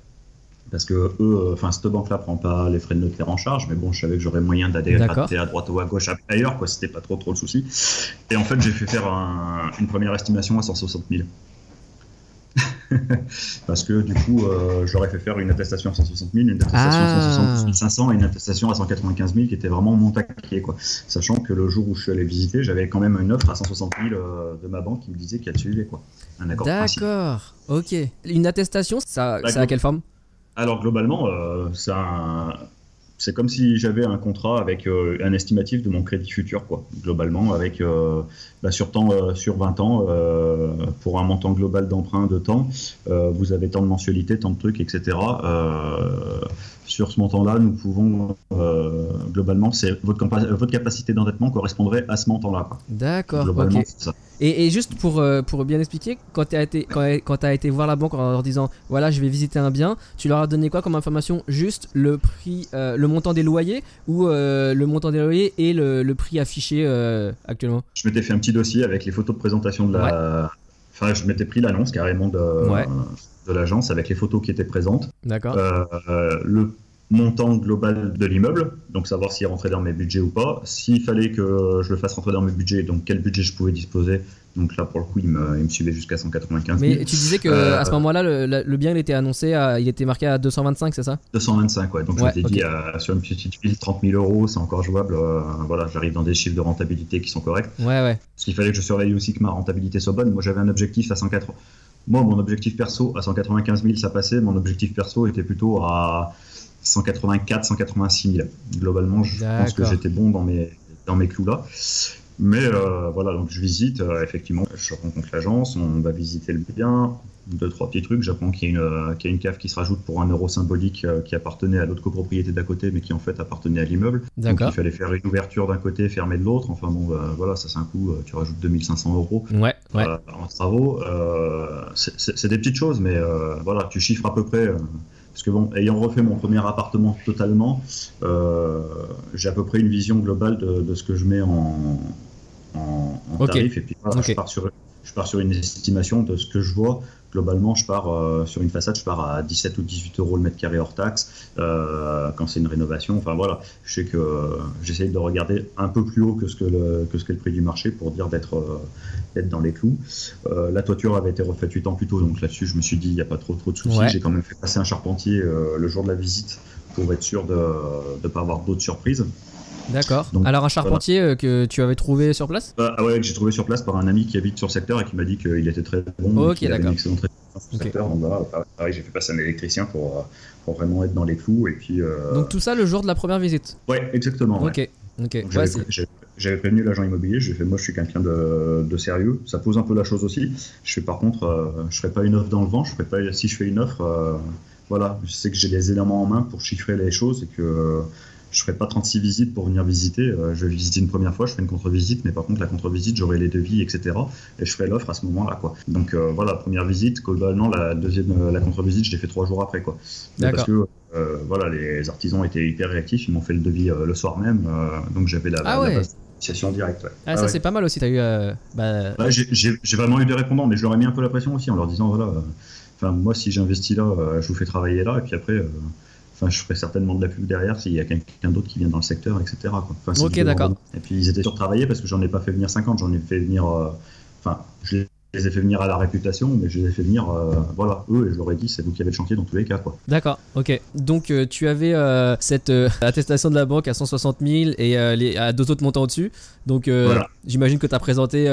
Parce que eux, euh, enfin cette banque-là prend pas les frais de notaire en charge, mais bon, je savais que j'aurais moyen d'aller à droite ou à gauche ailleurs, quoi. C'était pas trop trop le souci. Et en fait, j'ai fait faire un- une première estimation à 160 000. [LAUGHS] Parce que du coup, euh, je leur ai fait faire une attestation à 160 000, une attestation Ah. à 160 500 et une attestation à 195 000 qui était vraiment mon taquet, quoi. Sachant que le jour où je suis allé visiter, j'avais quand même une offre à 160 000 euh, de ma banque qui me disait qu'elle suivait, quoi. Un accord. D'accord. Ok. Une attestation, ça, Bah, ça a quelle forme? Alors globalement, euh, un- c'est comme si j'avais un contrat avec euh, un estimatif de mon crédit futur, quoi, globalement, avec euh, bah, sur, temps, euh, sur 20 ans, pour un montant global d'emprunt de temps, vous avez tant de mensualités, tant de trucs, etc. sur ce montant-là, nous pouvons, globalement, c'est votre, votre capacité d'endettement correspondrait à ce montant-là. D'accord, ok. Et, et, juste pour, pour bien expliquer, quand tu as, été, quand, quand as été voir la banque en leur disant voilà, je vais visiter un bien, tu leur as donné quoi comme information? Juste le prix, le montant des loyers ou euh, le montant des loyers et le, prix affiché euh, actuellement? Je m'étais fait un petit dossier avec les photos de présentation de la. Enfin, je m'étais pris l'annonce carrément de, de l'agence avec les photos qui étaient présentes. D'accord. Euh, le montant global de l'immeuble, donc savoir s'il rentrait dans mes budgets ou pas. S'il fallait que je le fasse rentrer dans mes budgets, donc quel budget je pouvais disposer. Donc là, pour le coup, il me, il me suivait jusqu'à 195 000. Mais tu disais que à ce euh, moment-là, le, bien il était annoncé, il était marqué à 225, c'est ça? 225, ouais. Donc je t'ai dit, euh, sur une petite ville, 30 000 euros, c'est encore jouable. Euh, voilà, j'arrive dans des chiffres de rentabilité qui sont corrects. Ouais, ouais. Parce qu'il fallait que je surveille aussi que ma rentabilité soit bonne. Moi, j'avais un objectif à 180. Moi, mon objectif perso à 195 000, ça passait. Mon objectif perso était plutôt à 184, 186 000. Globalement, je pense que j'étais bon dans mes, dans mes clous là. Mais euh, voilà, donc je visite, euh, effectivement, je rencontre l'agence, on va visiter le bien, deux, trois petits trucs. J'apprends qu'il y, a une, euh, y a une cave qui se rajoute pour un euro symbolique qui appartenait à l'autre copropriété d'à côté, mais qui en fait appartenait à l'immeuble. Donc il fallait faire une ouverture d'un côté, fermer de l'autre. Enfin bon, voilà, ça c'est un coût, tu rajoutes 2500 euros ouais, ouais. en travaux. c'est des petites choses, mais voilà, tu chiffres à peu près parce que bon, ayant refait mon premier appartement totalement, euh, j'ai à peu près une vision globale de, ce que je mets en, en, tarif. Et puis je, pars sur, je pars sur une estimation de ce que je vois globalement, je pars euh, sur une façade, je pars à 17 ou 18 euros le mètre carré hors taxe euh, quand c'est une rénovation. Enfin voilà, je sais que euh, j'essaye de regarder un peu plus haut que ce que le, que ce que le prix du marché pour dire d'être d'être dans les clous. la toiture avait été refaite 8 ans plus tôt, donc là-dessus, je me suis dit, il n'y a pas trop, trop de soucis. J'ai quand même fait passer un charpentier le jour de la visite pour être sûr de ne pas avoir d'autres surprises. D'accord. Alors un charpentier euh, que tu avais trouvé sur place bah, ah ouais, que j'ai trouvé sur place par un ami qui habite sur le secteur et qui m'a dit qu'il était très bon. Ok, d'accord. secteur. pareil, j'ai fait passer un électricien pour, euh, pour, vraiment être dans les clous. Et puis, euh, Donc tout ça le jour de la première visite Ouais, exactement. Ok. ok. J'avais prévenu l'agent immobilier, j'ai fait moi je suis quelqu'un de, de, sérieux, ça pose un peu la chose aussi. Je fais par contre, je ferai pas une offre dans le vent, je ferai pas si je fais une offre, voilà, je sais que j'ai les éléments en main pour chiffrer les choses et que je ferai pas 36 visites pour venir visiter. Euh, je vais visiter une première fois, je ferai une contre-visite, mais par contre, la contre-visite, j'aurai les devis, etc. Et je ferai l'offre à ce moment-là, quoi. Donc euh, voilà, première visite, globalement, la deuxième, euh, la contre-visite, je l'ai fait trois jours après, quoi. Parce que voilà, les artisans étaient hyper réactifs, ils m'ont fait le devis le soir même, donc j'avais la, ah ouais. directe. Ah, ça c'est pas mal aussi, t'as eu. Bah... j'ai vraiment eu des répondants, mais je leur ai mis un peu la pression aussi en leur disant voilà, enfin moi si j'investis là, je vous fais travailler là, et puis après Enfin, je ferai certainement de la pub derrière s'il y a quelqu'un d'autre qui vient dans le secteur, etc. Quoi. ok, d'accord. Et puis ils étaient surtravaillés parce que j'en ai pas fait venir 50, j'en ai fait venir. Euh, enfin, je les ai fait venir à la réputation, mais je les ai fait venir, euh, voilà, eux, et je leur ai dit, c'est vous qui avez le chantier dans tous les cas, quoi. D'accord, ok. Donc, euh, tu avais cette attestation de la banque à 160 000 et les, à deux autres montants au-dessus. Donc, j'imagine que tu as présenté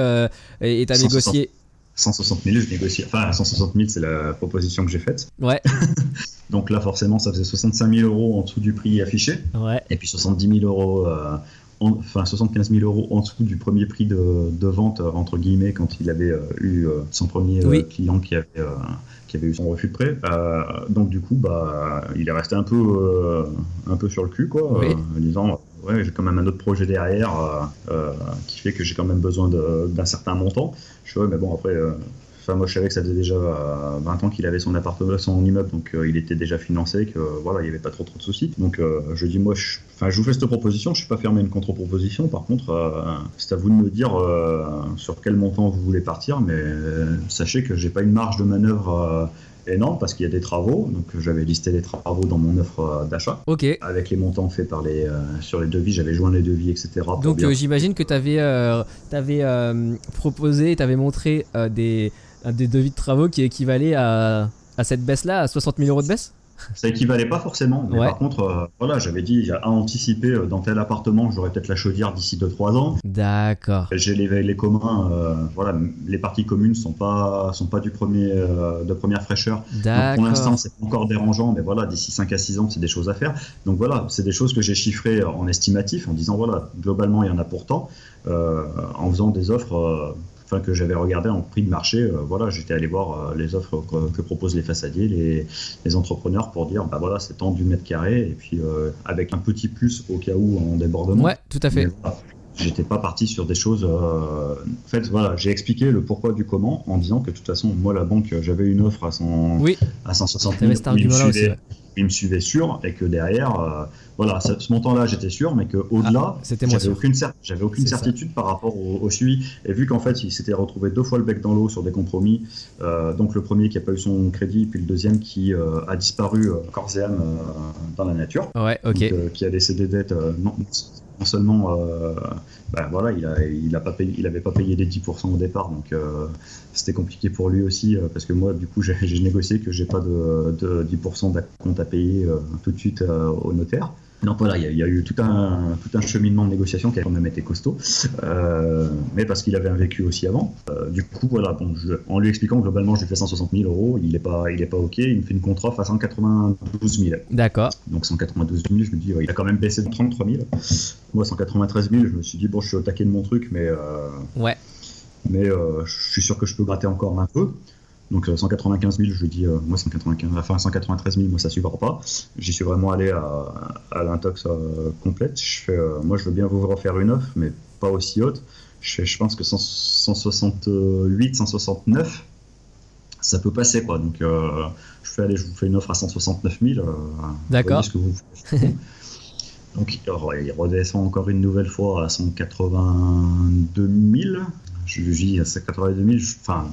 et tu as négocié 160 000, je négocie. Enfin, 160 000, c'est la proposition que j'ai faite. Ouais. [LAUGHS] Donc là, forcément, ça faisait 65 000 euros en dessous du prix affiché. Ouais. Et puis 70 000 euros, euh, enfin 75 000 euros en dessous du premier prix de, vente, euh, entre guillemets, quand il avait euh, eu son premier client qui avait, qui avait eu son refus de prêt. donc du coup, bah, il est resté un peu, un peu sur le cul, quoi, en disant ouais, j'ai quand même un autre projet derrière qui fait que j'ai quand même besoin d'un certain montant. Je suis mais bon, après, euh, enfin, moi je savais que ça faisait déjà 20 euh, ans qu'il avait son appartement, son immeuble, donc euh, il était déjà financé, que voilà, il n'y avait pas trop trop de soucis. Donc je dis, moi, je, enfin, je vous fais cette proposition, je suis pas fermé à une contre-proposition. Par contre, c'est à vous de me dire sur quel montant vous voulez partir, mais sachez que j'ai pas une marge de manœuvre énorme parce qu'il y a des travaux. Donc j'avais listé les travaux dans mon offre euh, d'achat. Ok. Avec les montants faits par les, euh, sur les devis, j'avais joint les devis, etc. Donc euh, j'imagine que tu avais, avais proposé, tu avais montré des, des devis de travaux qui équivalaient à, à cette baisse-là, à 60 000 euros de baisse? Ça équivalait pas forcément, mais Ouais. par contre, euh, voilà, j'avais dit à anticiper euh, dans tel appartement, j'aurais peut-être la chaudière d'ici 2-3 ans. D'accord. J'ai les, les communs, euh, voilà, les parties communes sont pas sont pas du premier de première fraîcheur. Donc, pour l'instant, c'est encore dérangeant, mais voilà, d'ici 5 à 6 ans, c'est des choses à faire. Donc voilà, c'est des choses que j'ai chiffrées en estimatif, en disant voilà, globalement, il y en a pourtant, en faisant des offres. Enfin, que j'avais regardé en prix de marché, euh, voilà, j'étais allé voir euh, les offres que, que proposent les façadiers, les, les entrepreneurs pour dire, bah voilà, c'est tant du mètre carré, et puis euh, avec un petit plus au cas où en débordement. Ouais, tout à fait. Voilà, J'étais pas parti sur des choses. euh, En fait, voilà, j'ai expliqué le pourquoi du comment en disant que de toute façon, moi, la banque, j'avais une offre à, 100, Oui, à 160 000. t'avais cet où il me suivait- il me suivait sûr et que derrière, euh, voilà, ce, ce montant-là, j'étais sûr, mais que au-delà, Ah, j'avais aucune, cer- j'avais aucune C'est ça. certitude par rapport au, au suivi. Et vu qu'en fait, il s'était retrouvé deux fois le bec dans l'eau sur des compromis, euh, donc le premier qui a pas eu son crédit, puis le deuxième qui euh, a disparu corps et âme dans la nature, Ouais, ok. donc, euh, qui a laissé des dettes non, non seulement, euh, bah, il a pas payé, pas payé les 10% au départ, donc euh, c'était compliqué pour lui aussi, euh, parce que moi, du coup, [LAUGHS] j'ai négocié que j'ai pas de, de 10% d'acompte à payer tout de suite au notaire. Donc voilà, il y, a- il y a eu tout un, tout un cheminement de négociation qui a quand même été costaud, euh, mais parce qu'il avait un vécu aussi avant. Euh, du coup, voilà, bon, je- en lui expliquant globalement, je lui fais 160 000 euros, il est pas, il est pas ok, il me fait une contre-offre à 192 000. D'accord. Donc 192 000, je me dis, ouais, il a quand même baissé de 33 000. Moi, 193 000, je me suis dit, bon, je suis au taquet de mon truc, mais, euh, Ouais. mais euh, je suis sûr que je peux gratter encore un peu. Donc euh, 195 000, je lui dis, euh, moi 195, enfin 193 000, moi ça suivra pas. J'y suis vraiment allé à, à l'intox euh, complète. Je fais, euh, moi je veux bien vous refaire une offre, mais pas aussi haute. Je, fais, je pense que 100 168, 169, ça peut passer quoi. Donc euh, je fais, allez, je vous fais une offre à 169 000. euh, D'accord. voyez ce que vous faites. [LAUGHS] Donc il redescend encore une nouvelle fois à 182 000. Je lui dis à 182 000. je- Enfin,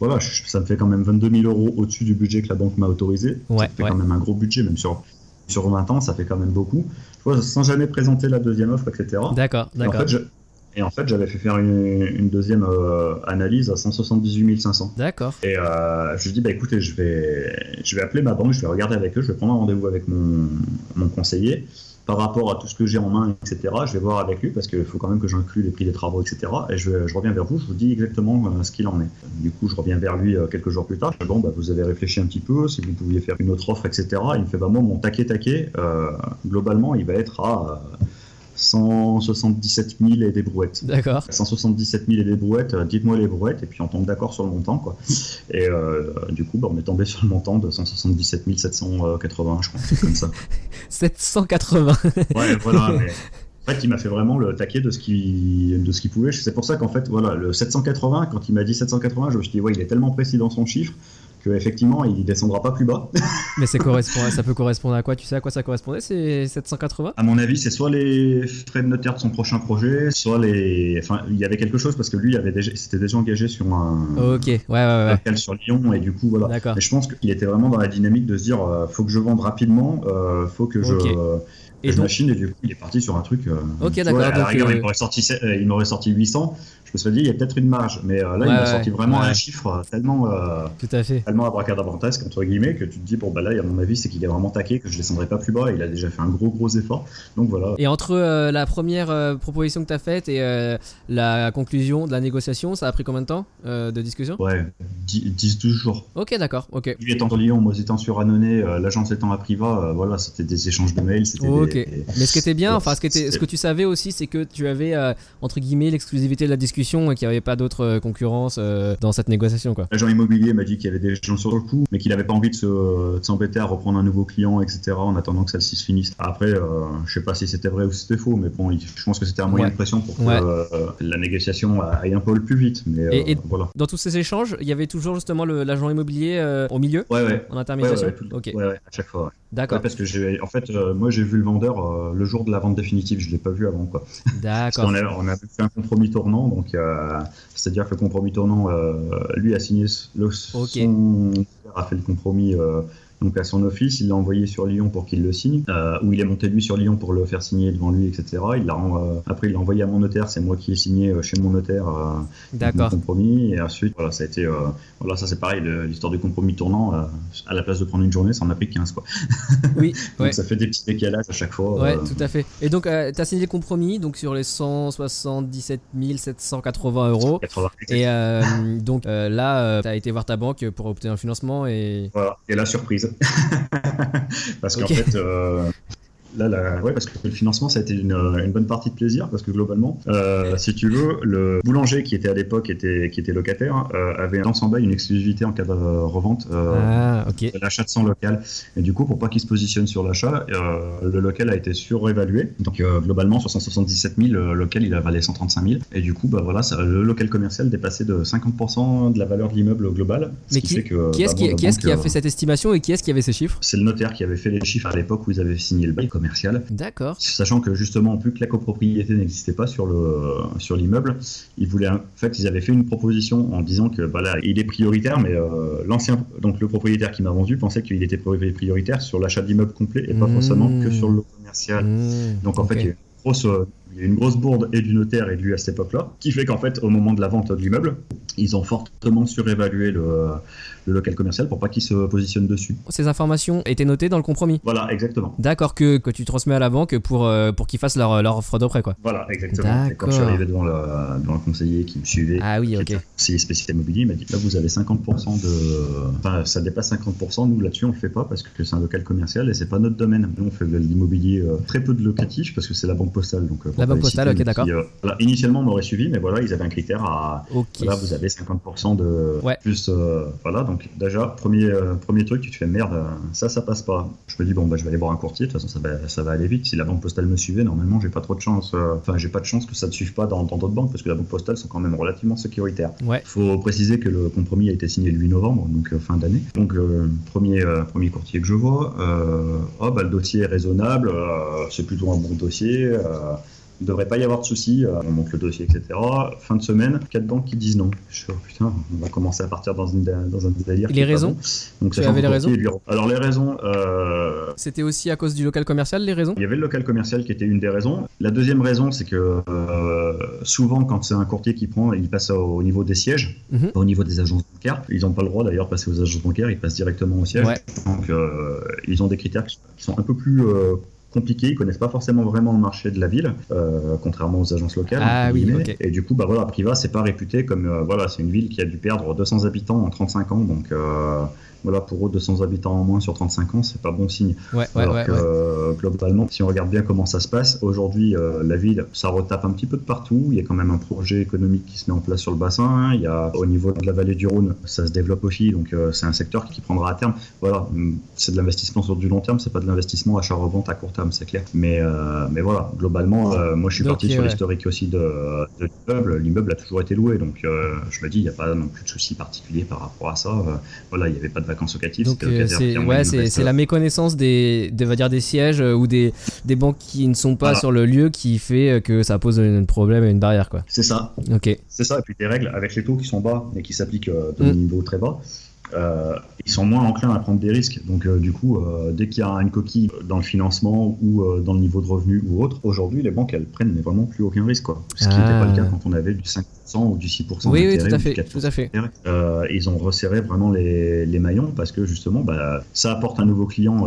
voilà, je- ça me fait quand même 22 000 euros au-dessus du budget que la banque m'a autorisé. Ouais, ça fait ouais. quand même un gros budget, même sur, sur 20 ans, ça fait quand même beaucoup. Vois, sans jamais présenter la deuxième offre, etc. D'accord, Et en d'accord. fait, je- et en fait, j'avais fait faire une, une deuxième euh, analyse à 178 500. D'accord. Et euh, je lui dis, bah écoutez, je vais, je vais appeler ma banque, je vais regarder avec eux, je vais prendre un rendez-vous avec mon, mon conseiller par rapport à tout ce que j'ai en main, etc. Je vais voir avec lui parce qu'il faut quand même que j'inclue les prix des travaux, etc. Et je, reviens vers vous, je vous dis exactement euh, ce qu'il en est. Du coup, je reviens vers lui euh, quelques jours plus tard. Je dis, bon, bah, vous avez réfléchi un petit peu, si vous pouviez faire une autre offre, etc. Il me fait, bah mon taquet taquet, euh, globalement, il va être à 177 000 et des brouettes. D'accord. 177 000 et des brouettes, euh, dites-moi les brouettes, et puis on tombe d'accord sur le montant. Quoi. Et euh, du coup, bah, on est tombé sur le montant de 177 780, je crois, truc comme ça. [LAUGHS] 780. Ouais, voilà, mais en fait, il m'a fait vraiment le taquet de ce qu'il de ce qu'il pouvait. C'est pour ça qu'en fait, voilà, le 780, quand il m'a dit 780, je me suis dit, ouais, il est tellement précis dans son chiffre que effectivement, il descendra pas plus bas. [LAUGHS] Mais c'est correspond, ça peut correspondre à quoi Tu sais à quoi ça correspondait C'est 780 À mon avis, c'est soit les frais de notaire de son prochain projet, soit les. Enfin, il y avait quelque chose parce que lui, il avait déjà, s'était déjà engagé sur un. Ok, ouais, ouais, ouais. sur Lyon et du coup voilà. D'accord. Mais je pense qu'il était vraiment dans la dynamique de se dire euh, faut que je vende rapidement, euh, faut que je, Et donc- machine et du coup il est parti sur un truc. euh, Ok, d'accord, euh, il m'aurait sorti, sept- euh, sorti 800. Je me serais dit il y a peut-être une marge, mais là il Ouais, m'a sorti vraiment ouais. un chiffre tellement Tout à fait. tellement abracadabrantesque entre guillemets que tu te dis bon bah là à mon avis c'est qu'il est vraiment taqué que je descendrai pas plus bas. Il a déjà fait un gros gros effort. Donc voilà. Et entre la première proposition que tu as faite et la conclusion de la négociation, ça a pris combien de temps de discussion? Ouais, 10-12 jours. Ok, d'accord, ok. Lui étant sur Lyon, moi étant sur Annonay, l'agence étant à Priva, voilà, c'était des échanges de mails, c'était Ok. Mais ce qui était bien, enfin ce, qui était, c'est- ce que tu savais aussi, c'est que tu avais euh, entre guillemets l'exclusivité de la discussion et qu'il n'y avait pas d'autres euh, concurrence euh, dans cette négociation, quoi. L'agent immobilier m'a dit qu'il y avait des gens sur le coup, mais qu'il n'avait pas envie de se- de s'embêter à reprendre un nouveau client, etc. en attendant que celle-ci se finisse. Après, euh, je sais pas si c'était vrai ou si c'était faux, mais bon, je pense que c'était un moyen Ouais. de pression pour que Ouais. euh, la négociation aille un peu le plus vite. Mais euh, Et- et- voilà. Dans tous ces échanges, il y avait toujours justement l'agent immobilier euh, au milieu, Ouais, ouais. en intermédiation. ouais, tout ok, ouais, ouais, à chaque fois. ouais. d'accord, Ouais, parce que en fait, euh, moi j'ai vu le vendeur euh, le jour de la vente définitive, je l'ai pas vu avant quoi. D'accord. a, on a fait un compromis tournant, donc euh, c'est-à-dire que le compromis tournant, euh, lui a signé, le, Ok. son père a fait le compromis donc à son office, il l'a envoyé sur Lyon pour qu'il le signe, euh, ou il est monté lui sur Lyon pour le faire signer devant lui, etc. Il l'a, euh, après, il l'a envoyé à mon notaire, c'est moi qui ai signé euh, chez mon notaire euh, D'accord. compromis, et ensuite, voilà, ça a été, euh, voilà, ça c'est pareil, l'histoire du compromis tournant, à la place de prendre une journée, ça en a pris 15, quoi. Oui, [LAUGHS] Donc ouais. ça fait des petits décalages à chaque fois. Ouais, tout à fait. Et donc, tu as signé le compromis donc sur les 177 780 euros. 80. Et donc là, tu as été voir ta banque pour obtenir le financement et. Voilà, et la surprise. [LAUGHS] parce qu'en fait, euh, là, ouais, parce que le financement, ça a été une, une bonne partie de plaisir, parce que globalement, euh, si tu veux, le boulanger qui était à l'époque, était, qui était locataire, euh, avait dans son bail une exclusivité en cas de revente. euh, Ah, ok. de l'achat de son local. Et du coup, pour pas qu'il se positionne sur l'achat, euh, le local a été surévalué. Donc, euh, globalement, sur 177 000, le local, il a valé 135 000. Et du coup, bah, voilà, ça, le local commercial dépassait de 50% de la valeur de l'immeuble global. Mais qui, est-ce bah, qui, bon, qui, est-ce la qui a fait cette estimation et qui est-ce qui avait ces chiffres? c'est le notaire qui avait fait les chiffres à l'époque où ils avaient signé le bail commercial. D'accord. Sachant que justement, plus que la copropriété n'existait pas sur le sur l'immeuble, ils voulaient en fait ils avaient fait une proposition en disant que bah là, il est prioritaire, mais euh, l'ancien donc le propriétaire qui m'a vendu pensait qu'il était pri- prioritaire sur l'achat de l'immeuble complet et pas Mmh. forcément que sur le commercial. Mmh, Donc en fait, il y a une grosse, il y a une grosse bourde et du notaire et de lui à cette époque-là, qui fait qu'en fait, au moment de la vente de l'immeuble, ils ont fortement surévalué le, le local commercial pour pas qu'il se positionne dessus. Ces informations étaient notées dans le compromis. Voilà, exactement. D'accord, que, que tu transmets à la banque pour, euh, pour qu'ils fassent leur, leur offre d'après, quoi. Voilà, exactement. Et quand je suis arrivé devant le, devant le conseiller qui me suivait, Ah oui, ok. spécifique immobilier, il m'a dit là vous avez 50% de. Enfin, ça dépasse 50%, nous là-dessus on le fait pas parce que c'est un local commercial et c'est pas notre domaine. Nous on fait de l'immobilier euh, très peu de locatif parce que c'est la banque postale. Donc, euh, La les citer, postale, ok, d'accord. euh, voilà, initialement on m'aurait suivi, mais voilà, ils avaient un critère à. Ok. Voilà, vous avez 50% de Ouais. plus. euh, voilà, donc déjà, premier, euh, premier truc, tu te fais merde, ça, ça passe pas. Je me dis, bon, bah, je vais aller voir un courtier, de toute façon, ça va, ça va aller vite. Si la banque postale me suivait, normalement, j'ai pas trop de chance. Enfin, j'ai pas de chance que ça ne suive pas dans d'autres banques parce que la banque postale sont quand même relativement sécuritaires. Ouais. faut préciser que le compromis a été signé le 8 novembre, donc fin d'année. Donc, euh, premier, euh, premier courtier que je vois, euh, oh, bah, le dossier est raisonnable, c'est plutôt un bon dossier. Il ne devrait pas y avoir de soucis, euh, on monte le dossier, etc. Fin de semaine, quatre banques qui disent non. Je fais, oh, putain, on va commencer à partir dans, une, dans un délire. Les raisons bon. Donc, Tu avais les lui- Alors, les raisons, euh, C'était aussi à cause du local commercial, les raisons il y avait le local commercial qui était une des raisons. La deuxième raison, c'est que euh, souvent, quand c'est un courtier qui prend, il passe au niveau des sièges, Mhm. pas au niveau des agences bancaires. Ils n'ont pas le droit d'ailleurs de passer aux agences bancaires, ils passent directement au siège. Ouais. Donc, euh, ils ont des critères qui sont un peu plus compliqués. Ils connaissent pas forcément vraiment le marché de la ville, euh, contrairement aux agences locales. Ah oui. Et du coup, bah voilà, Priva, c'est pas réputé comme euh, voilà, c'est une ville qui a dû perdre 200 habitants en 35 ans. Donc euh, voilà, pour eux, 200 habitants en moins sur 35 ans, c'est pas bon signe. Ouais, Alors ouais. que ouais. euh, globalement, si on regarde bien comment ça se passe, aujourd'hui, euh, la ville, ça retape un petit peu de partout. Il y a quand même un projet économique qui se met en place sur le bassin. Il y a au niveau de la vallée du Rhône, ça se développe aussi. Donc euh, c'est un secteur qui prendra à terme. Voilà, hum, c'est de l'investissement sur du long terme, c'est pas de l'investissement achat-revente à court terme, c'est clair. Mais euh, mais voilà, globalement, moi je suis Donc, parti sur l'historique aussi de, de l'immeuble. L'immeuble a toujours été loué, donc je me dis, il n'y a pas non plus de souci particulier par rapport à ça. Voilà, il n'y avait pas de vacances locatives. Euh, c'est ouais, la méconnaissance des, va dire des sièges euh, ou des, des banques qui ne sont pas Voilà. sur le lieu qui fait euh, que ça pose un problème et une barrière quoi. C'est ça. Ok. C'est ça, et puis des règles avec les taux qui sont bas et qui s'appliquent de Mm. niveau très bas, euh, ils sont moins enclins à prendre des risques. Donc euh, du coup, euh, dès qu'il y a une coquille dans le financement ou dans le niveau de revenu ou autre, aujourd'hui les banques elles prennent mais vraiment plus aucun risque. Quoi. Ce qui n'était Ah. pas le cas quand on avait du 5% ou du 6% Oui, oui, tout à fait, 4% tout à fait. ils ont resserré vraiment les, les maillons parce que justement, bah, ça apporte un nouveau client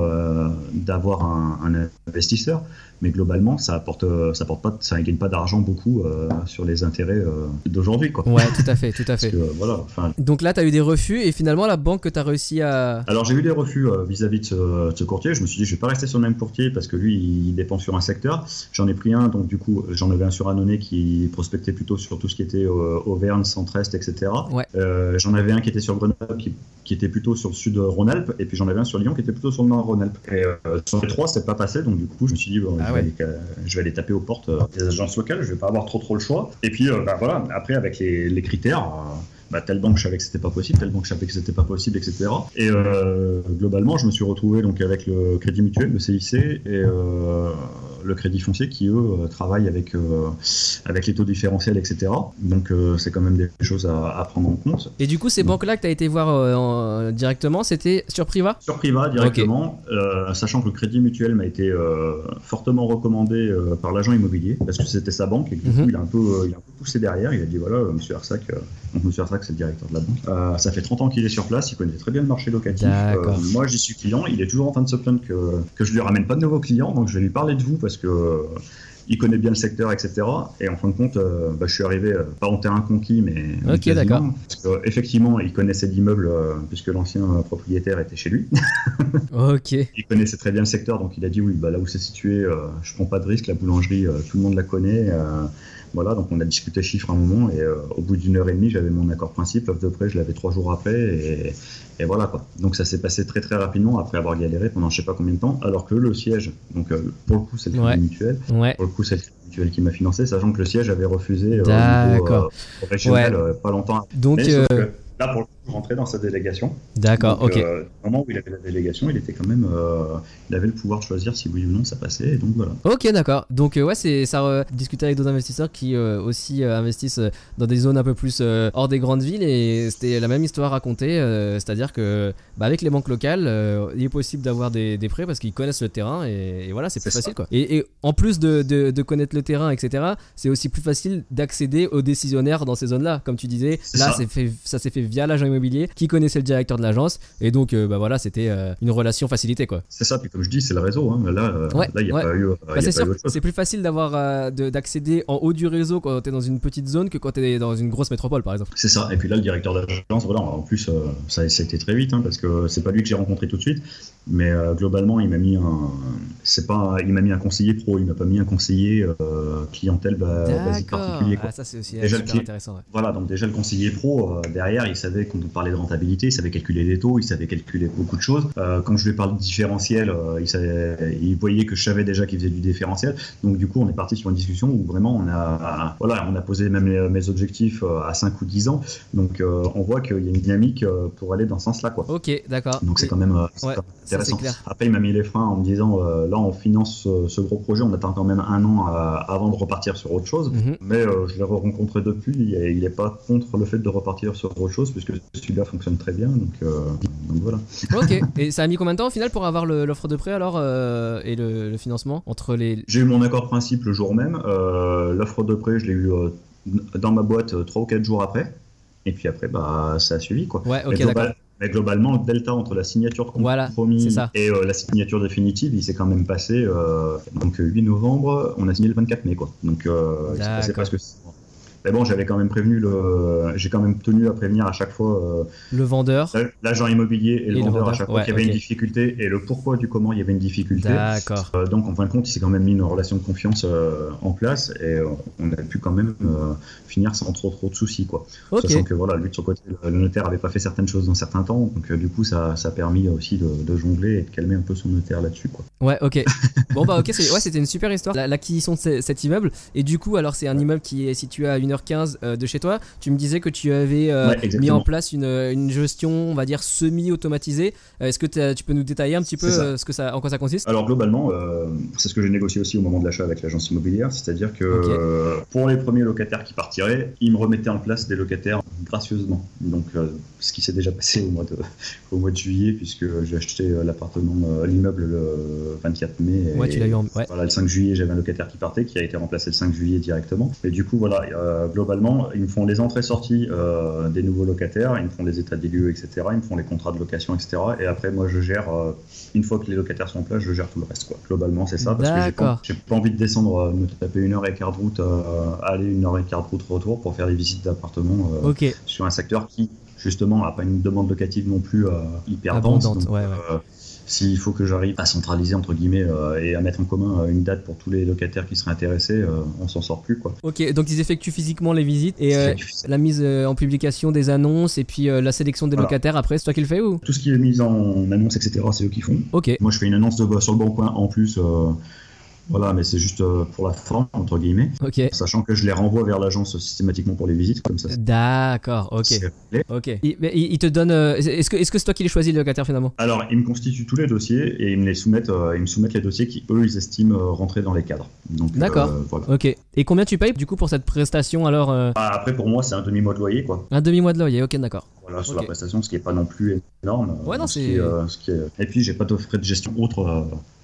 d'avoir un, un investisseur, mais globalement, ça apporte, euh, ça apporte pas, ça gagne pas d'argent beaucoup euh, sur les intérêts euh, d'aujourd'hui, quoi. Ouais, tout à fait, tout à fait. que, voilà, Donc là, tu as eu des refus et finalement, la banque que tu as réussi à. alors j'ai eu des refus vis-à-vis de, ce, de ce courtier. Je me suis dit, je vais pas rester sur le même courtier parce que lui, il dépend sur un secteur. J'en ai pris un, donc du coup, j'en avais un sur Annonay qui prospectait plutôt sur tout ce qui était Auvergne, Centre-Est, etc. Ouais. J'en avais un qui était sur Grenoble, qui, qui était plutôt sur le sud Rhône-Alpes, et puis j'en avais un sur Lyon qui était plutôt sur le nord Rhône-Alpes. Et sur les trois, c'est pas passé, donc du coup, je me suis dit, bon, Ah je, ouais. vais aller, je vais aller taper aux portes euh, des agences locales. Je vais pas avoir trop trop le choix. Et puis, euh, bah, voilà. Après, avec les, les critères. Euh, bah, telle banque je savais que c'était pas possible, telle banque je savais que c'était pas possible, etc. Et euh, globalement, je me suis retrouvé donc avec le Crédit Mutuel, le CIC, et euh, le crédit foncier qui eux travaillent avec avec les taux différentiels, etc. Donc c'est quand même des choses à, prendre en compte. Et du coup, ces banques-là que tu as été voir directement, c'était sur Priva? Sur Priva directement, sachant que le crédit mutuel m'a été fortement recommandé par l'agent immobilier parce que c'était sa banque et du coup, mhm. il, a un peu, il a un peu poussé derrière. Il a dit voilà, monsieur Arsac, donc monsieur Arsac, c'est le directeur de la banque. ça fait 30 ans qu'il est sur place, il connaît très bien le marché locatif. moi, j'y suis client, il est toujours en train de se plaindre que, que je lui ramène pas de nouveaux clients, donc je vais lui parler de vous parce que il connaît bien le secteur, etc. Et en fin de compte, euh, bah, je suis arrivé, euh, pas en terrain conquis, mais. Ok, d'accord. Parce qu'effectivement, il connaissait l'immeuble, euh, puisque l'ancien propriétaire était chez lui. [LAUGHS] ok. Il connaissait très bien le secteur, donc il a dit oui, bah, là où c'est situé, je prends pas de risque, la boulangerie, tout le monde la connaît. Voilà, donc on a discuté chiffres un moment et au bout d'une heure et demie, j'avais mon accord principe. L'offre de prêt, je l'avais trois jours après et, et, voilà quoi. Donc ça s'est passé très très rapidement après avoir galéré pendant je sais pas combien de temps. Alors que le siège, donc pour le coup c'est le crédit mutuel, ouais. pour le coup c'est le mutuel qui m'a financé, sachant que le siège avait refusé euh, au niveau, euh, régional euh, pas longtemps. Donc là pour le coup, rentrer dans sa délégation. D'accord, ok. au moment où il avait la délégation, il était quand même il avait le pouvoir de choisir si oui ou non ça passait, et donc voilà. Ok, d'accord. Donc, euh, ouais, c'est ça. discuter avec d'autres investisseurs qui euh, aussi euh, investissent dans des zones un peu plus hors des grandes villes, et c'était la même histoire racontée. C'est-à-dire que, bah, avec les banques locales, il est possible d'avoir des, des, prêts parce qu'ils connaissent le terrain, et, voilà, c'est plus facile, quoi. Et, en plus de, de, connaître le terrain, etc., c'est aussi plus facile d'accéder aux décisionnaires dans ces zones-là. Comme tu disais, là, ça, fait, ça s'est fait via l'agent immobilier qui connaissait le directeur de l'agence, et donc, bah voilà, c'était une relation facilitée, quoi. C'est ça. Puis comme je dis, c'est le réseau. Hein. Là, euh, il n'y a pas eu. Euh, bah, c'est sûr, c'est plus facile d'avoir euh, d'accéder en haut du réseau quand tu es dans une petite zone que quand tu es dans une grosse métropole, par exemple. C'est ça. Et puis là, le directeur d'agence, voilà, en plus, ça, ça, a été très vite, hein, parce que c'est pas lui que j'ai rencontré tout de suite, mais globalement, il m'a mis un. C'est pas, il m'a mis un conseiller pro, il m'a pas mis un conseiller clientèle bah, basique particulier. Ah, ça c'est aussi déjà super intéressant. Voilà, donc déjà le conseiller pro derrière, il savait qu'on parlait de rentabilité, il savait calculer les taux, il savait calculer beaucoup de choses. quand je lui parle de différentiel, il savait il voyait que je savais déjà qu'il faisait du différentiel. Donc du coup, on est parti sur une discussion où vraiment on a, voilà, on a posé même mes objectifs euh, à 5 ou 10 ans. Donc euh, on voit qu'il y a une dynamique euh, pour aller dans ce sens-là. Quoi. Ok, d'accord. Donc c'est quand même intéressant. Après, il m'a mis les freins en me disant, là, on finance ce gros projet, on attend quand même un an avant de repartir sur autre chose. Mhm. Mais je l'ai rencontré depuis, il n'est pas contre le fait de repartir sur autre chose, puisque celui-là fonctionne très bien. Donc, donc voilà. Ok, et ça a mis combien de temps au final pour avoir l'offre de prêt alors euh, et le, financement entre les. J'ai eu mon accord principe le jour même. Euh, l'offre de prêt, je l'ai eu euh, dans ma boîte 3 ou 4 jours après. Et puis après, bah, ça a suivi. Quoi. Ouais, ok, d'accord. Mais globalement, le delta entre la signature de compromis et la signature définitive, il s'est quand même passé. donc 8 novembre, on a signé le 24 mai, quoi. Donc il s'est passé presque mais bon, j'avais quand même prévenu le, j'ai quand même tenu à prévenir à chaque fois euh, le vendeur, l'agent immobilier et, le, vendeur à chaque fois qu'il y avait une difficulté et le pourquoi du comment il y avait une difficulté. D'accord. Euh, donc en fin de compte, il s'est quand même mis une relation de confiance euh, en place et on a pu quand même finir sans trop trop de soucis quoi. Sachant que voilà, lui de son côté, le notaire avait pas fait certaines choses dans certains temps, donc du coup ça, ça a permis aussi de, jongler et de calmer un peu son notaire là-dessus quoi. Ouais, ok. [LAUGHS] bon bah ok, ouais, c'était une super histoire l'acquisition de cet immeuble et du coup alors c'est un immeuble qui est situé à une 1h15 euh, de chez toi. Tu me disais que tu avais euh, mis en place une, gestion, on va dire, semi-automatisée. Euh, est-ce que tu peux nous détailler un petit peu ce que ça, en quoi ça consiste? Alors, globalement, c'est ce que j'ai négocié aussi au moment de l'achat avec l'agence immobilière. C'est-à-dire que pour les premiers locataires qui partiraient, ils me remettaient en place des locataires gracieusement. Donc, ce qui s'est déjà passé au mois de, au mois de juillet, puisque j'ai acheté l'appartement, l'immeuble le 24 mai. Ouais, tu l'as eu en... Voilà, le 5 juillet, j'avais un locataire qui partait, qui a été remplacé le 5 juillet directement. Et du coup, voilà, globalement, ils me font les entrées-sorties euh, des nouveaux locataires, ils me font les états des lieux, etc. Ils me font les contrats de location, etc. Et après, moi, je gère, euh, une fois que les locataires sont en place, je gère tout le reste. Quoi. Globalement, c'est ça. Parce que j'ai pas, pas, envie de descendre, euh, me taper une heure et quart de route, aller une heure et quart de route retour pour faire des visites d'appartements sur un secteur qui, justement, n'a pas une demande locative non plus hyper abondante. S'il faut que j'arrive à centraliser entre guillemets euh, et à mettre en commun euh, une date pour tous les locataires qui seraient intéressés, euh, on s'en sort plus quoi. Ok, donc ils effectuent physiquement les visites et la mise en publication des annonces et puis la sélection des locataires après, c'est toi qui le fais ou? Tout ce qui est mis en annonce etc. C'est eux qui font. Ok. Moi je fais une annonce de, sur le bon coin en plus Voilà, mais c'est juste euh, pour la forme, entre guillemets. Ok. Sachant que je les renvoie vers l'agence systématiquement pour les visites, comme ça. D'accord, ok. Ok. Il, mais il- te donne. euh, Est-ce que c'est toi qui les choisis le locataire finalement? Alors, ils me constituent tous les dossiers et ils me les soumettent, euh, ils me soumettent les dossiers qui, eux, ils estiment rentrer dans les cadres. D'accord. euh, voilà. Ok. Et combien tu payes du coup pour cette prestation alors euh, Ah, après, pour moi, c'est un demi-mois de loyer, quoi. Un demi-mois de loyer, ok, d'accord. Voilà, sur la prestation, ce qui est pas non plus énorme. Ouais, non, ce c'est- euh, ce est- Et puis, j'ai pas de frais de gestion autres euh,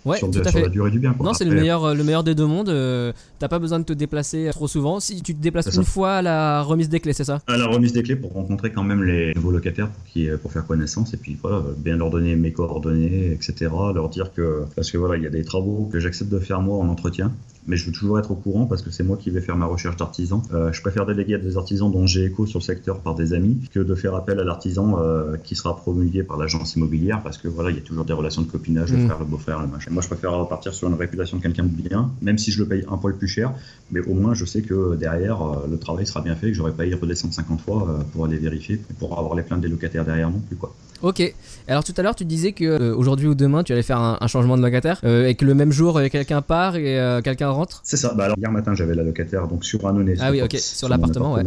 Ouais, sur, tout à sur fait. la durée du bien. Quoi. Non, c'est le meilleur, euh, le meilleur des deux mondes. euh, T'as pas besoin de te déplacer trop souvent. Si tu te déplaces une fois à la remise des clés, c'est ça? À la remise des clés pour rencontrer quand même les nouveaux locataires pour, qui, pour faire connaissance et puis voilà, bien leur donner mes coordonnées, etc. Leur dire que, parce que voilà, il y a des travaux que j'accepte de faire moi en entretien, mais je veux toujours être au courant parce que c'est moi qui vais faire ma recherche d'artisans. Euh, je préfère déléguer à des artisans dont j'ai écho sur le secteur par des amis que de faire appel à l'artisan euh, qui sera promulgué par l'agence immobilière parce que voilà, il y a toujours des relations de copinage, le Mm. frère, le beau-frère, le machin. Moi, je préfère repartir sur une réputation de quelqu'un de bien, même si je le paye un poil plus cher, mais au moins je sais que derrière euh, le travail sera bien fait, que j'aurai pas à y redescendre 50 fois euh, pour aller vérifier, pour avoir les plaintes des locataires derrière non plus quoi. Ok. Alors tout à l'heure, tu disais que euh, aujourd'hui ou demain, tu allais faire un, un changement de locataire euh, et que le même jour, euh, quelqu'un part et euh, quelqu'un rentre? C'est ça. Bah alors hier matin j'avais la locataire donc sur Annonay. Ah oui, ok, sur l'appartement, ouais.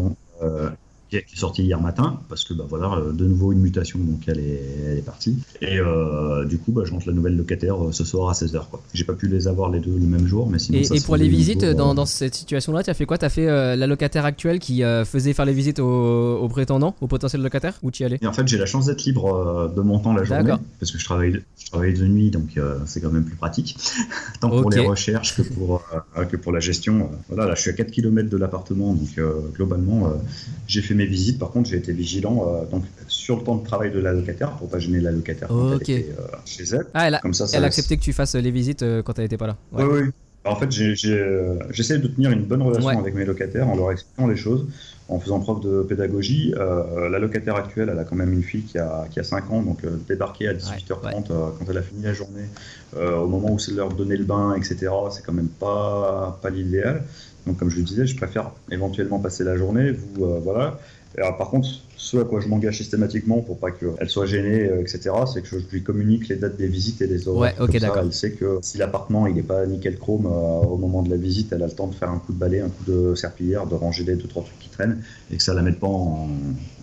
Qui est sorti hier matin parce que bah voilà euh, de nouveau une mutation donc elle est, elle est partie et euh, du coup bah, je rentre la nouvelle locataire euh, ce soir à 16h quoi. J'ai pas pu les avoir les deux le même jour mais sinon Et, ça et pour les le visites, dans, dans cette situation-là, tu as fait quoi? Tu as fait euh, la locataire actuelle qui euh, faisait faire les visites aux, aux prétendants, aux potentiels locataires Où tu y allais? Et en fait, j'ai la chance d'être libre de mon temps la journée, parce que je travaille, je travaille de nuit, donc c'est quand même plus pratique. [LAUGHS] Tant pour les recherches que pour, que pour la gestion. voilà, là, je suis à 4 km de l'appartement, donc globalement, j'ai fait mes visites. Par contre, j'ai été vigilant euh, donc, sur le temps de travail de la locataire, pour pas gêner la locataire quand elle était euh, chez elle. Ah, elle a, Comme ça, ça elle accepté que tu fasses les visites euh, quand elle était pas là. Ouais. Oui, oui. En fait, euh, j'essaie de tenir une bonne relation Ouais. avec mes locataires en leur expliquant les choses, en faisant preuve de pédagogie. Euh, la locataire actuelle, elle a quand même une fille qui a, qui a 5 ans, donc euh, débarquer à 18h30 euh, quand elle a fini la journée, euh, au moment où c'est l'heure de donner le bain, etc., c'est quand même pas, pas l'idéal. Donc, comme je le disais, je préfère éventuellement passer la journée. Vous, euh, voilà. Alors, par contre, ce à quoi je m'engage systématiquement pour pas qu'elle soit gênée, euh, etc., c'est que je lui communique les dates des visites et des horaires. Ouais, ok, d'accord. elle sait que si l'appartement il n'est pas nickel chrome euh, au moment de la visite, elle a le temps de faire un coup de balai, un coup de serpillière, de ranger les deux trois trucs qui traînent et que ça la mette pas en,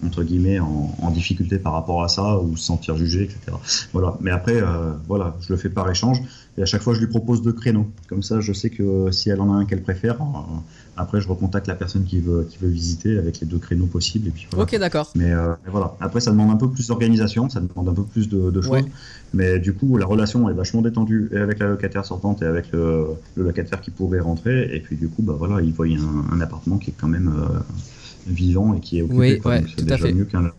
entre guillemets en, en difficulté par rapport à ça ou se sentir jugée, etc. Voilà. Mais après, euh, voilà, je le fais par échange et à chaque fois je lui propose deux créneaux. Comme ça, je sais que si elle en a un qu'elle préfère, euh, après je recontacte la personne qui veut qui veut visiter avec les deux créneaux possibles et puis voilà. Ok, d'accord. Mais, euh, mais voilà. Après, ça demande un peu plus d'organisation, ça demande un peu plus de, de choses. Ouais. Mais du coup, la relation est vachement détendue et avec la locataire sortante et avec le, le locataire qui pourrait rentrer. Et puis du coup, bah voilà, ils voient un, un appartement qui est quand même euh, vivant et qui est occupé. Oui, ouais, tout à déjà fait. mieux qu'un.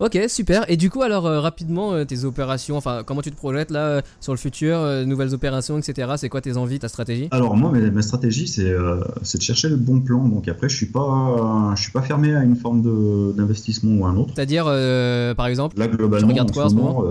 Ok, super. Et du coup, alors euh, rapidement, euh, tes opérations, enfin, comment tu te projettes là euh, sur le futur, nouvelles opérations, etc. C'est quoi tes envies, ta stratégie? Alors moi, ma, ma stratégie, c'est de chercher le bon plan. Donc après, je suis pas, je suis pas fermé à une forme de- d'investissement ou à un autre. C'est-à-dire, par exemple Là, globalement, Tu en quoi en ce moment,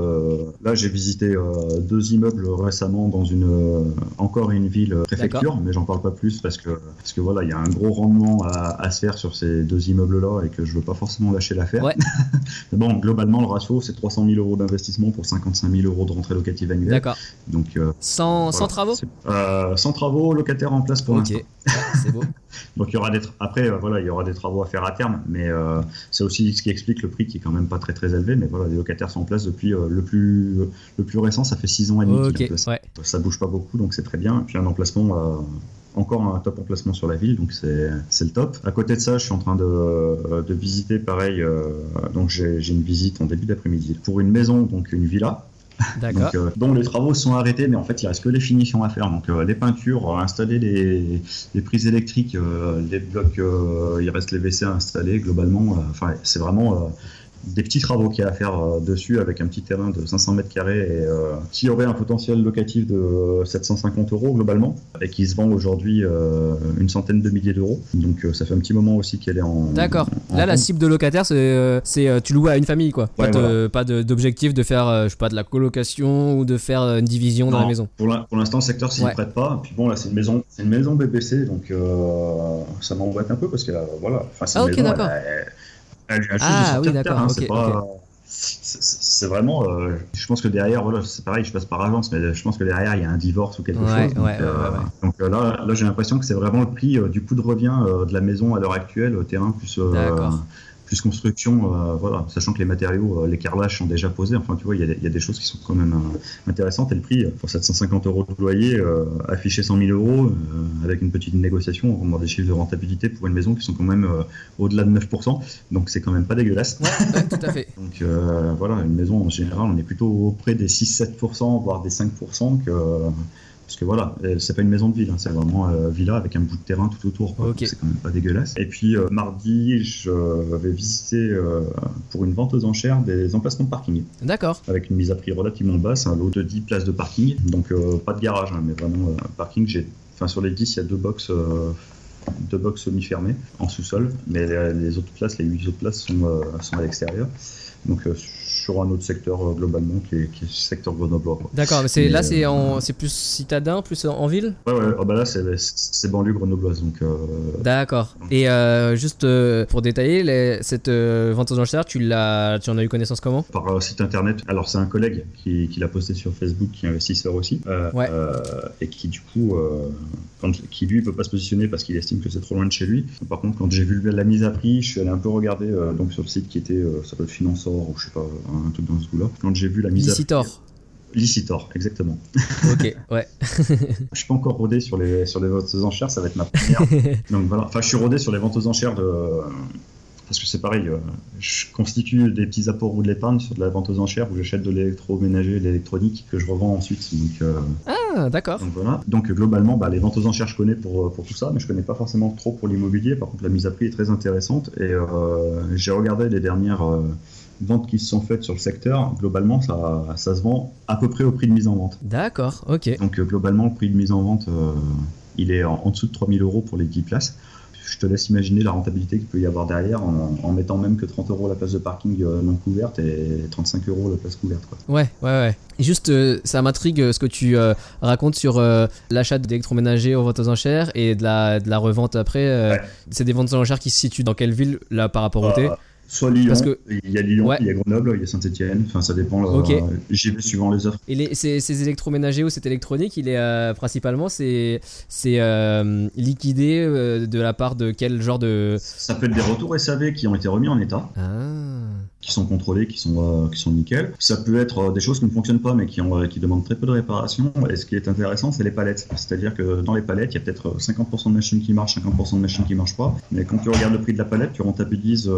Là, j'ai visité deux immeubles récemment dans une encore une ville préfecture, mais j'en parle pas plus parce que parce que voilà, il y a un gros rendement à, à se faire sur ces deux immeubles-là et que je veux pas forcément lâcher l'affaire. Ouais. [LAUGHS] mais [LAUGHS] bon, globalement, le ratio, c'est 300 000 euros d'investissement pour 55 000 euros de rentrée locative annuelle. D'accord. Donc euh, Sans, travaux euh, Sans travaux, locataire en place pour Ok, l'instant. Ouais, c'est beau. [LAUGHS] Donc il y aura des après euh, voilà il y aura des travaux à faire à terme, mais euh, c'est aussi ce qui explique le prix qui est quand même pas très très élevé. Mais voilà les locataires sont en place depuis euh, le plus le plus récent, ça fait 6 ans et demi. Ok, place. ouais. Ça bouge pas beaucoup donc c'est très bien. Et puis un emplacement encore un top emplacement sur la ville donc c'est le top. À côté de ça je suis en train de, de visiter pareil euh, donc j'ai une visite en début d'après-midi pour une maison donc une villa donc, euh, dont les travaux sont arrêtés, mais en fait, il reste que les finitions à faire. Donc, euh, les peintures, installer les, les prises électriques, euh, les blocs, il reste les WC à installer. Globalement, enfin, c'est vraiment des petits travaux qu'il y a à faire euh, dessus avec un petit terrain de 500 mètres carrés et euh, qui aurait un potentiel locatif de 750 euros globalement et qui se vend aujourd'hui euh, une centaine de milliers d'euros. Donc, ça fait un petit moment aussi qu'elle est en. D'accord. Là, la cible de locataire, c'est, c'est tu loues à une famille, quoi. Pas, de- pas de- d'objectif de faire, je sais pas, de la colocation ou de faire une division dans la maison. Pour l'in- pour l'instant, le secteur s'y Ouais. prête pas. Puis bon, là, c'est une maison, c'est une maison BBC, donc euh, ça m'embête un peu parce que euh, voilà, enfin, c'est Ah, une maison, d'accord. Elle, elle- elle Ah, oui, d'accord, hein, c'est pas, c'est vraiment. euh, je pense que derrière, voilà, c'est pareil, je passe par agence, mais je pense que derrière, il y a un divorce ou quelque Ouais, chose. Donc, ouais, euh, ouais, donc, euh, là, là j'ai l'impression que c'est vraiment le prix euh, du coût de revient de la maison à l'heure actuelle, terrain plus. Plus construction, euh, voilà, sachant que les matériaux, euh, les carrelages sont déjà posés. Enfin, tu vois, il y, a des- il y a des choses qui sont quand même euh, intéressantes. Et le prix, pour 750 euros de loyer, affiché 100 000 euros, avec une petite négociation, on des chiffres de rentabilité pour une maison qui sont quand même au-delà de 9%. Donc, c'est quand même pas dégueulasse. Ouais, ouais, tout à fait. [LAUGHS] Donc, voilà, une maison en général, on est plutôt auprès des 6-7%, voire des 5%. Que, parce que voilà, euh, c'est pas une maison de ville, hein, c'est vraiment euh, villa avec un bout de terrain tout autour. quoi. Ok. Donc, C'est quand même pas dégueulasse. Et puis euh, mardi, je vais visiter euh, pour une vente aux enchères des emplacements de parking D'accord. avec une mise à prix relativement basse, un lot de 10 places de parking. Donc pas de garage, hein, mais vraiment euh, parking. J'ai, enfin sur les 10, il y a deux box. deux box semi-fermées en sous-sol, mais les, les autres places, les 8 autres places sont, euh, sont à l'extérieur. Donc euh, sur un autre secteur euh, globalement qui est, qui est le secteur grenoblois. D'accord, mais c'est Mais, là c'est euh, en c'est plus citadin, plus en en ville? Ouais, ouais, oh, bah là c'est, c'est banlieue grenobloise, donc euh, D'accord. Et euh, juste euh, pour détailler, les- cette euh, vente aux enchères, tu l'as, tu en as eu connaissance comment? Par euh, site internet. Alors c'est un collègue qui, qui l'a posté sur Facebook, qui est investisseur aussi, euh, Ouais. euh, et qui du coup, euh, quand, qui lui peut pas se positionner parce qu'il estime que c'est trop loin de chez lui. Par contre, quand j'ai vu la mise à prix, je suis allé un peu regarder euh, donc sur le site qui était, euh, ça doit être Financeur ou je sais pas, un truc dans ce goût-là. Quand j'ai vu la mise Licitor. à Licitor, exactement. [LAUGHS] ok, ouais. Je suis pas encore rodé sur les sur les ventes aux enchères, ça va être ma première. [LAUGHS] Donc voilà, enfin je suis rodé sur les ventes aux enchères de parce que c'est pareil, euh, je constitue des petits apports ou de l'épargne sur de la vente aux enchères où j'achète de l'électroménager, de l'électronique que je revends ensuite. Donc, euh, Ah, d'accord. donc voilà. Donc globalement, bah, les ventes aux enchères, je connais pour, euh, pour tout ça, mais je connais pas forcément trop pour l'immobilier. Par contre, la mise à prix est très intéressante et euh, j'ai regardé les dernières euh, ventes qui se sont faites sur le secteur. Globalement, ça, ça se vend à peu près au prix de mise en vente. D'accord, ok. Donc euh, globalement, le prix de mise en vente, euh, il est en, en dessous de 3000 euros pour les 10 places. Je te laisse imaginer la rentabilité qu'il peut y avoir derrière en, en mettant même que 30 euros la place de parking euh, non couverte et 35 euros la place couverte. Quoi. Ouais, ouais, ouais. Juste, euh, ça m'intrigue ce que tu euh, racontes sur euh, l'achat d'électroménager aux ventes aux enchères et de la, de la revente après. Ouais. C'est des ventes aux enchères qui se situent dans quelle ville, là, par rapport au thé? Soit Lyon, Parce que- il y a Lyon, Ouais. il y a Grenoble, il y a Saint-Etienne, enfin ça dépend. euh, Ok. J'y vais suivant les offres. Et les, ces, ces électroménagers ou cette électronique, il est euh, principalement c'est c'est euh, liquidé euh, de la part de quel genre de Ça peut être des retours SAV qui ont été remis en état, ah qui sont contrôlés, qui sont, qui sont nickel. Ça peut être des choses qui ne fonctionnent pas mais qui, ont, qui demandent très peu de réparation. Et ce qui est intéressant, c'est les palettes. C'est-à-dire que dans les palettes, il y a peut-être euh, 50% de machines qui marchent, 50% de machines qui marchent pas. Mais quand tu regardes le prix de la palette, tu rentabilises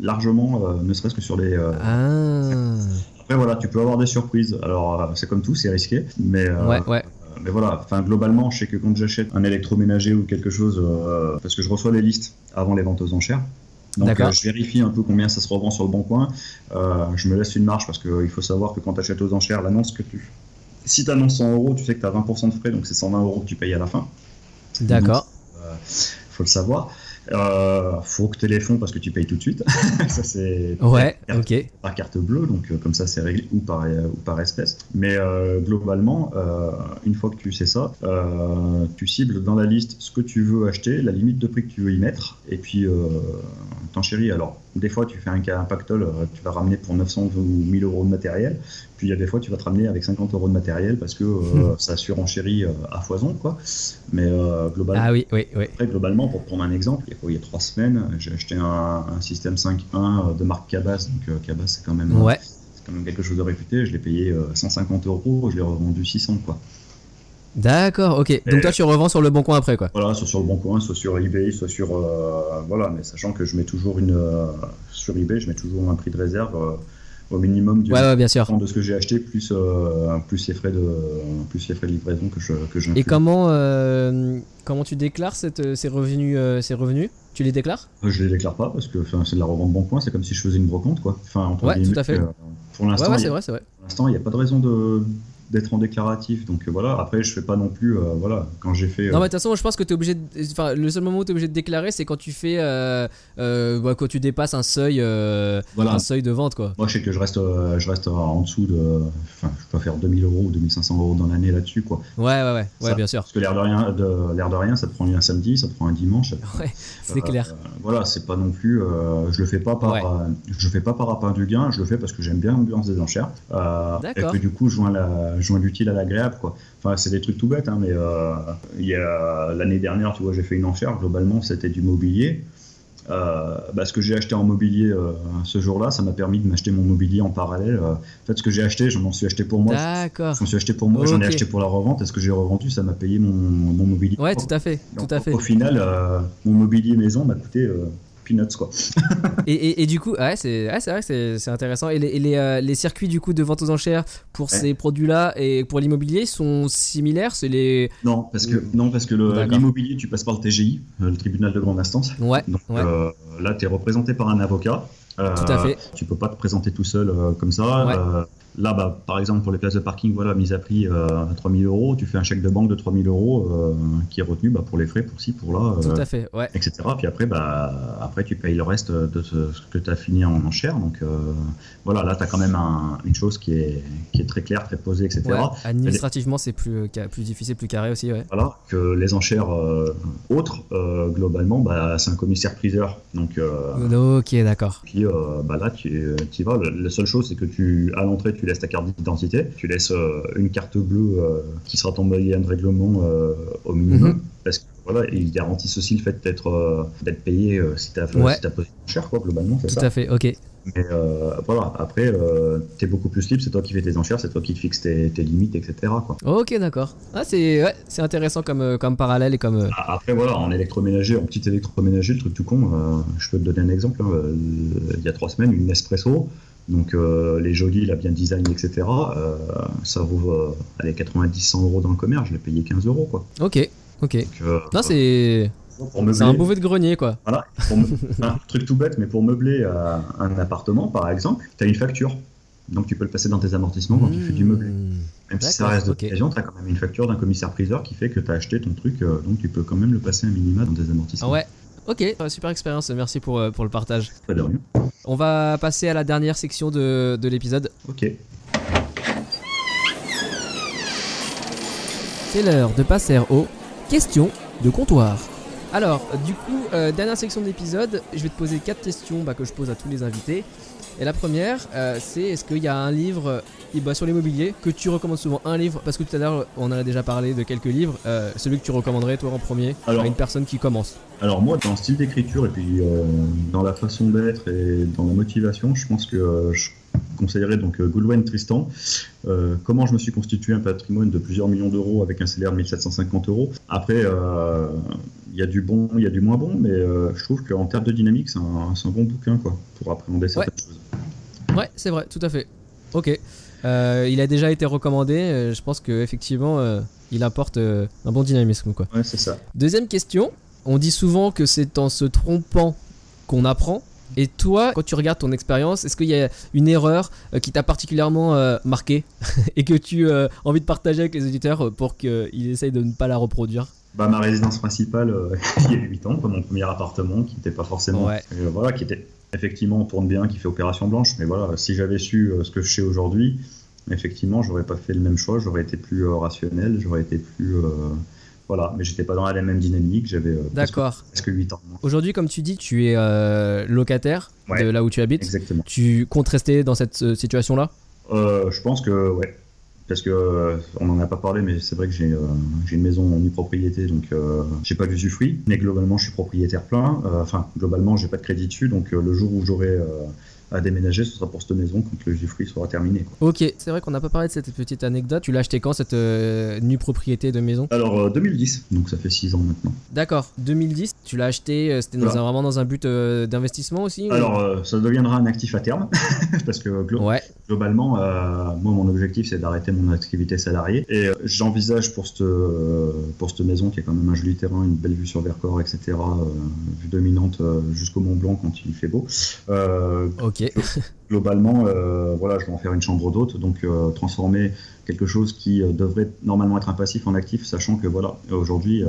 largement, euh, ne serait-ce que sur les. euh, ah Après voilà, tu peux avoir des surprises. Alors euh, c'est comme tout, c'est risqué, mais. ouais ouais Mais voilà, enfin globalement, je sais que quand j'achète un électroménager ou quelque chose, euh, parce que je reçois les listes avant les ventes aux enchères, donc euh, je vérifie un peu combien ça se revend sur le bon coin. Euh, je me laisse une marge parce qu'il faut savoir que quand tu achètes aux enchères, l'annonce que tu. Si tu annonces 100 euros, tu sais que tu as 20% de frais, donc c'est 120 euros que tu payes à la fin. d'accord faut le savoir. Euh, faut que tu aies les fonds parce que tu payes tout de suite. [LAUGHS] ça c'est ouais par, ok par carte bleue, donc euh, comme ça c'est réglé ou par, euh, ou par espèce. Mais euh, globalement, une fois que tu sais ça, tu cibles dans la liste ce que tu veux acheter, la limite de prix que tu veux y mettre, et puis t'enchéris. Alors, des fois tu fais un cas pactole, euh, tu vas ramener pour 900 ou 1000 euros de matériel, puis il y a des fois tu vas te ramener avec 50 euros de matériel parce que euh, ça surenchérit euh, à foison, quoi. Mais euh, globalement, ah oui oui oui après, globalement, pour prendre un exemple, il y a, quoi, il y a trois semaines, j'ai acheté un, un système 5.1 de marque Cabas. Donc, Cabas, c'est quand, même, ouais c'est quand même quelque chose de réputé. Je l'ai payé euh, 150 euros, je l'ai revendu 600. Quoi. D'accord ok donc toi tu revends sur le bon coin après quoi Voilà, soit sur le bon coin, soit sur eBay, soit sur. euh, voilà, mais sachant que je mets toujours une. euh, sur eBay, je mets toujours un prix de réserve euh, au minimum du ouais ouais bien sûr de ce que j'ai acheté, plus, plus, les frais de, plus les frais de livraison que je que et comment comment tu déclares cette, ces revenus ces revenus? Tu les déclares? Je les déclare pas parce que c'est de la revente bon coin, c'est comme si je faisais une brocante. Quoi. Enfin, entre Ouais, tout à fait. pour l'instant, ouais c'est vrai c'est vrai Pour l'instant, il n'y a pas de raison de, d'être en déclaratif. Donc euh, voilà, après, je fais pas non plus. euh, voilà, quand j'ai fait. euh, Non, mais de toute façon, moi, je pense que tu es obligé. De... Enfin, le seul moment où tu es obligé de déclarer, c'est quand tu fais. Bah, quand tu dépasses un seuil, voilà. un seuil de vente, quoi. Moi, je sais que je reste, je reste en dessous de. Enfin, je peux faire 2000 euros ou 2500 euros dans l'année là-dessus, quoi. Ouais, ouais, ouais, bien sûr. Parce que l'air de rien, de, l'air de rien, ça te prend un samedi, ça te prend un dimanche. prend- [LAUGHS] Ouais, c'est clair. voilà, c'est pas non plus. je le fais pas par. Ouais. je le fais pas par rapport du gain. Je le fais parce que j'aime bien l'ambiance des enchères. Euh, et D'accord. que du coup, je joins la, je joins l'utile à l'agréable, quoi. Enfin, c'est des trucs tout bêtes, hein, mais euh, il y a l'année dernière, tu vois, j'ai fait une enchère. Globalement, c'était du mobilier. Euh, bah, ce que j'ai acheté en mobilier euh, ce jour-là, ça m'a permis de m'acheter mon mobilier en parallèle. Euh, en fait, ce que j'ai acheté, je m'en suis acheté pour moi. D'accord. Je m'en suis acheté pour moi, j'en ai acheté pour la revente. Et ce que j'ai revendu, ça m'a payé mon, mon mobilier. Ouais, tout à fait, tout à fait. Au final, euh, mon mobilier maison m'a coûté euh, peanuts, quoi. [LAUGHS] Et, et, et du coup, ouais, c'est ouais, vrai que c'est- intéressant. Et les, et les, euh, les circuits du coup de vente aux enchères pour Ouais. ces produits-là et pour l'immobilier sont similaires? C'est les. Non, parce que, non, parce que l'immobilier, tu passes par le TGI, euh, le tribunal de grande instance. Ouais, Donc ouais. euh, là, tu es représenté par un avocat. Euh, Tout à fait. Tu peux pas te présenter tout seul euh, comme ça. Ouais. Là, bah, par exemple, pour les places de parking, voilà, mise à prix euh, à 3000 euros, tu fais un chèque de banque de 3000 euros euh, qui est retenu bah, pour les frais, pour ci, pour là. Tout euh, à fait, ouais. etc. Puis après, bah, après, tu payes le reste de ce, ce que tu as fini en enchère. Donc euh, voilà, là, tu as quand même un- une chose qui est, qui est très claire, très posée, etc. Ouais, Administrativement, c'est plus, euh, plus difficile, plus carré aussi, ouais. Voilà, que les enchères euh, autres, euh, globalement, bah, c'est un commissaire-priseur. Donc, euh, Ok, d'accord. puis bah, là, tu y vas. La seule chose, c'est que tu, à l'entrée, tu laisses ta carte d'identité, tu laisses euh, une carte bleue euh, qui sera ton moyen de règlement euh, au minimum. Mhm. Parce que voilà, ils garantissent aussi le fait d'être euh, d'être payé euh, si tu as, Ouais. posé une enchère, quoi, globalement, Tout ça. à fait, ok. Mais euh, voilà, après, tu es beaucoup plus libre, c'est toi qui fais tes enchères, c'est toi qui fixes tes, tes limites, etc. Quoi. Ok, d'accord. Ah, c'est ouais, intéressant comme, euh, comme parallèle et comme. euh, A- Après, voilà, en électroménager, en petit électroménager, le truc tout con, euh, je peux te donner un exemple. hein, euh, il y a trois semaines, une Nespresso, donc euh, les jolis, la bien design, etc. euh, ça vaut euh, allez, 90-100 euros dans le commerce, je l'ai payé 15 euros. Quoi. Ok, ok. Donc, euh, Non, c'est c'est un bouvet de grenier, quoi. voilà, pour me- [LAUGHS] un truc tout bête, mais pour meubler euh, un appartement, par exemple, tu as une facture. Donc tu peux le passer dans tes amortissements quand tu fais du meublé. Mmh. Même si ça reste d'occasion, tu as quand même une facture d'un commissaire-priseur qui fait que tu as acheté ton truc, euh, donc tu peux quand même le passer un minima dans tes amortissements. Ah ouais. Ok, super expérience, merci pour, euh, pour le partage. Pas de rien. On va passer à la dernière section de, de l'épisode. Ok. C'est l'heure de passer aux questions de comptoir. Alors, du coup, euh, dernière section de l'épisode, je vais te poser quatre questions bah, que je pose à tous les invités. Et la première, euh, c'est est-ce qu'il y a un livre et bah, sur l'immobilier que tu recommandes souvent Un livre, parce que tout à l'heure, on en a déjà parlé de quelques livres. euh, celui que tu recommanderais, toi, en premier, Alors- à une personne qui commence Alors moi, dans le style d'écriture et puis euh, dans la façon d'être et dans la motivation, je pense que euh, je conseillerais donc Goulwen Tristan. Euh, comment je me suis constitué un patrimoine de plusieurs millions d'euros avec un salaire de 1750 euros. Après, euh, il y a du bon, il y a du moins bon, mais euh, je trouve qu'en termes de dynamique, c'est un, c'est un bon bouquin quoi, pour appréhender certaines choses. Ouais, c'est vrai, tout à fait. Ok. Euh, il a déjà été recommandé, euh, je pense qu'effectivement, euh, il apporte euh, un bon dynamisme, quoi. Ouais, c'est ça. Deuxième question, on dit souvent que c'est en se trompant qu'on apprend. Et toi, quand tu regardes ton expérience, est-ce qu'il y a une erreur qui t'a particulièrement marqué [LAUGHS] et que tu as envie de partager avec les auditeurs pour qu'ils essayent de ne pas la reproduire? Bah, ma résidence principale, euh, [LAUGHS] il y a 8 ans, quoi, mon premier appartement, qui n'était pas forcément. Ouais. euh, voilà, qui était effectivement, on tourne bien, qui fait opération blanche, mais voilà, si j'avais su euh, ce que je sais aujourd'hui, effectivement, j'aurais pas fait le même choix, j'aurais été plus rationnel, j'aurais été plus. euh, voilà, mais j'étais pas dans la même dynamique, j'avais euh, presque, D'accord. presque 8 ans. Aujourd'hui, comme tu dis, tu es euh, locataire Ouais. de là où tu habites. Exactement. Tu comptes rester dans cette situation-là? Je pense que, ouais. Parce que euh, on n'en a pas parlé, mais c'est vrai que j'ai euh, une maison en propriété, donc euh, j'ai pas d'usufruit. Mais globalement, je suis propriétaire plein. Enfin, globalement, j'ai pas de crédit dessus, donc le jour où j'aurai à déménager, ce sera pour cette maison quand le usufruit sera terminé. quoi. Ok, c'est vrai qu'on n'a pas parlé de cette petite anecdote. Tu l'as acheté quand cette euh, nue propriété de maison? Alors euh, 2010, donc ça fait 6 ans maintenant. D'accord, 2010, tu l'as acheté, euh, c'était dans Voilà. un- vraiment dans un but euh, d'investissement aussi ou- Alors euh, ça deviendra un actif à terme, [LAUGHS] parce que glo- Ouais, globalement, euh, moi, mon objectif, c'est d'arrêter mon activité salariée. Et euh, j'envisage pour cette, euh, pour cette maison, qui est quand même un joli terrain, une belle vue sur Vercors, etc., euh, vue dominante euh, jusqu'au Mont Blanc quand il fait beau. Euh, [LAUGHS] Globalement, euh, voilà, je vais en faire une chambre d'hôte, donc euh, transformer quelque chose qui euh, devrait normalement être un passif en actif, sachant que voilà, aujourd'hui,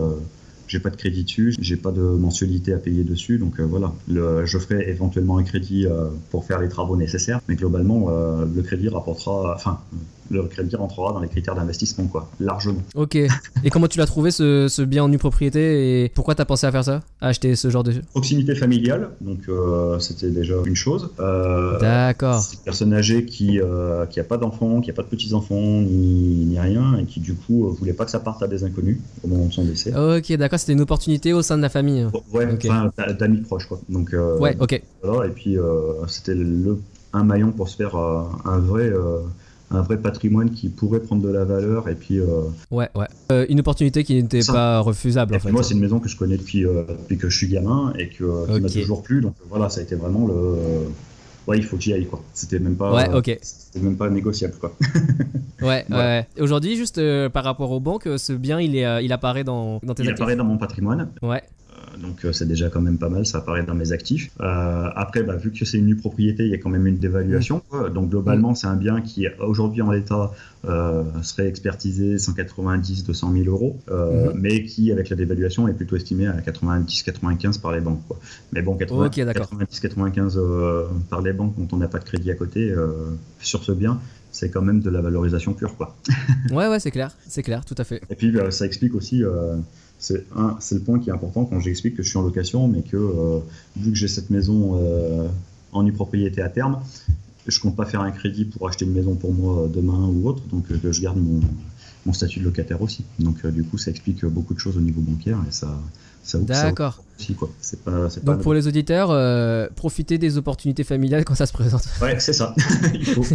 j'ai pas de crédit dessus, j'ai pas de mensualité à payer dessus, donc voilà, je ferai éventuellement un crédit pour faire les travaux nécessaires, mais globalement, le crédit rapportera, enfin, le crédit rentrera dans les critères d'investissement, quoi, largement. Ok. Et comment tu l'as trouvé ce, ce bien en nue propriété et pourquoi t'as pensé à faire ça À acheter ce genre de. Proximité familiale, donc euh, c'était déjà une chose. Euh, D'accord. C'est une personne âgée qui euh, qui a pas d'enfants, qui a pas de petits enfants ni, ni rien et qui du coup euh, voulait pas que ça parte à des inconnus au moment de son décès. Ok, d'accord, c'était une opportunité au sein de la famille. Ouais, Ok. enfin d'a- d'amis proches quoi. Donc euh, Ouais, ok. voilà et puis euh, c'était le un maillon pour se faire euh, un vrai euh, un vrai patrimoine qui pourrait prendre de la valeur et puis, euh, Ouais, ouais. Euh, une opportunité qui n'était pas refusable en fait. moi c'est une maison que je connais depuis, euh, depuis que je suis gamin et que, qui m'a toujours plu donc voilà ça a été vraiment le ouais il faut que j'y aille quoi c'était même pas Ouais, ok. c'était même pas négociable quoi Ouais, [LAUGHS] ouais. Aujourd'hui, juste par rapport aux banques, ce bien, il, est, il apparaît dans, dans tes il actifs. apparaît dans mon patrimoine Ouais, donc euh, c'est déjà quand même pas mal, ça apparaît dans mes actifs. Euh, après, bah, vu que c'est une nue propriété, il y a quand même une dévaluation. quoi. Donc globalement, c'est un bien qui aujourd'hui en l'état euh, serait expertisé 190, 200 000 euros, Mhm. mais qui avec la dévaluation est plutôt estimé à 90, 95 par les banques. Quoi. Mais bon, 80, Ok, d'accord. 90, 95 euh, par les banques quand on n'a pas de crédit à côté sur ce bien. C'est quand même de la valorisation pure, quoi. [LAUGHS] ouais, ouais, c'est clair, c'est clair, tout à fait. Et puis euh, ça explique aussi, euh, c'est le point qui est important quand j'explique que je suis en location, mais que euh, vu que j'ai cette maison euh, en nue propriété à terme, je compte pas faire un crédit pour acheter une maison pour moi euh, demain ou autre, donc que je garde mon, mon statut de locataire aussi. Donc du coup, ça explique beaucoup de choses au niveau bancaire et ça, D'accord. pas, Donc pour les auditeurs, euh, profitez des opportunités familiales quand ça se présente. Ouais, c'est ça. [LAUGHS] Il faut.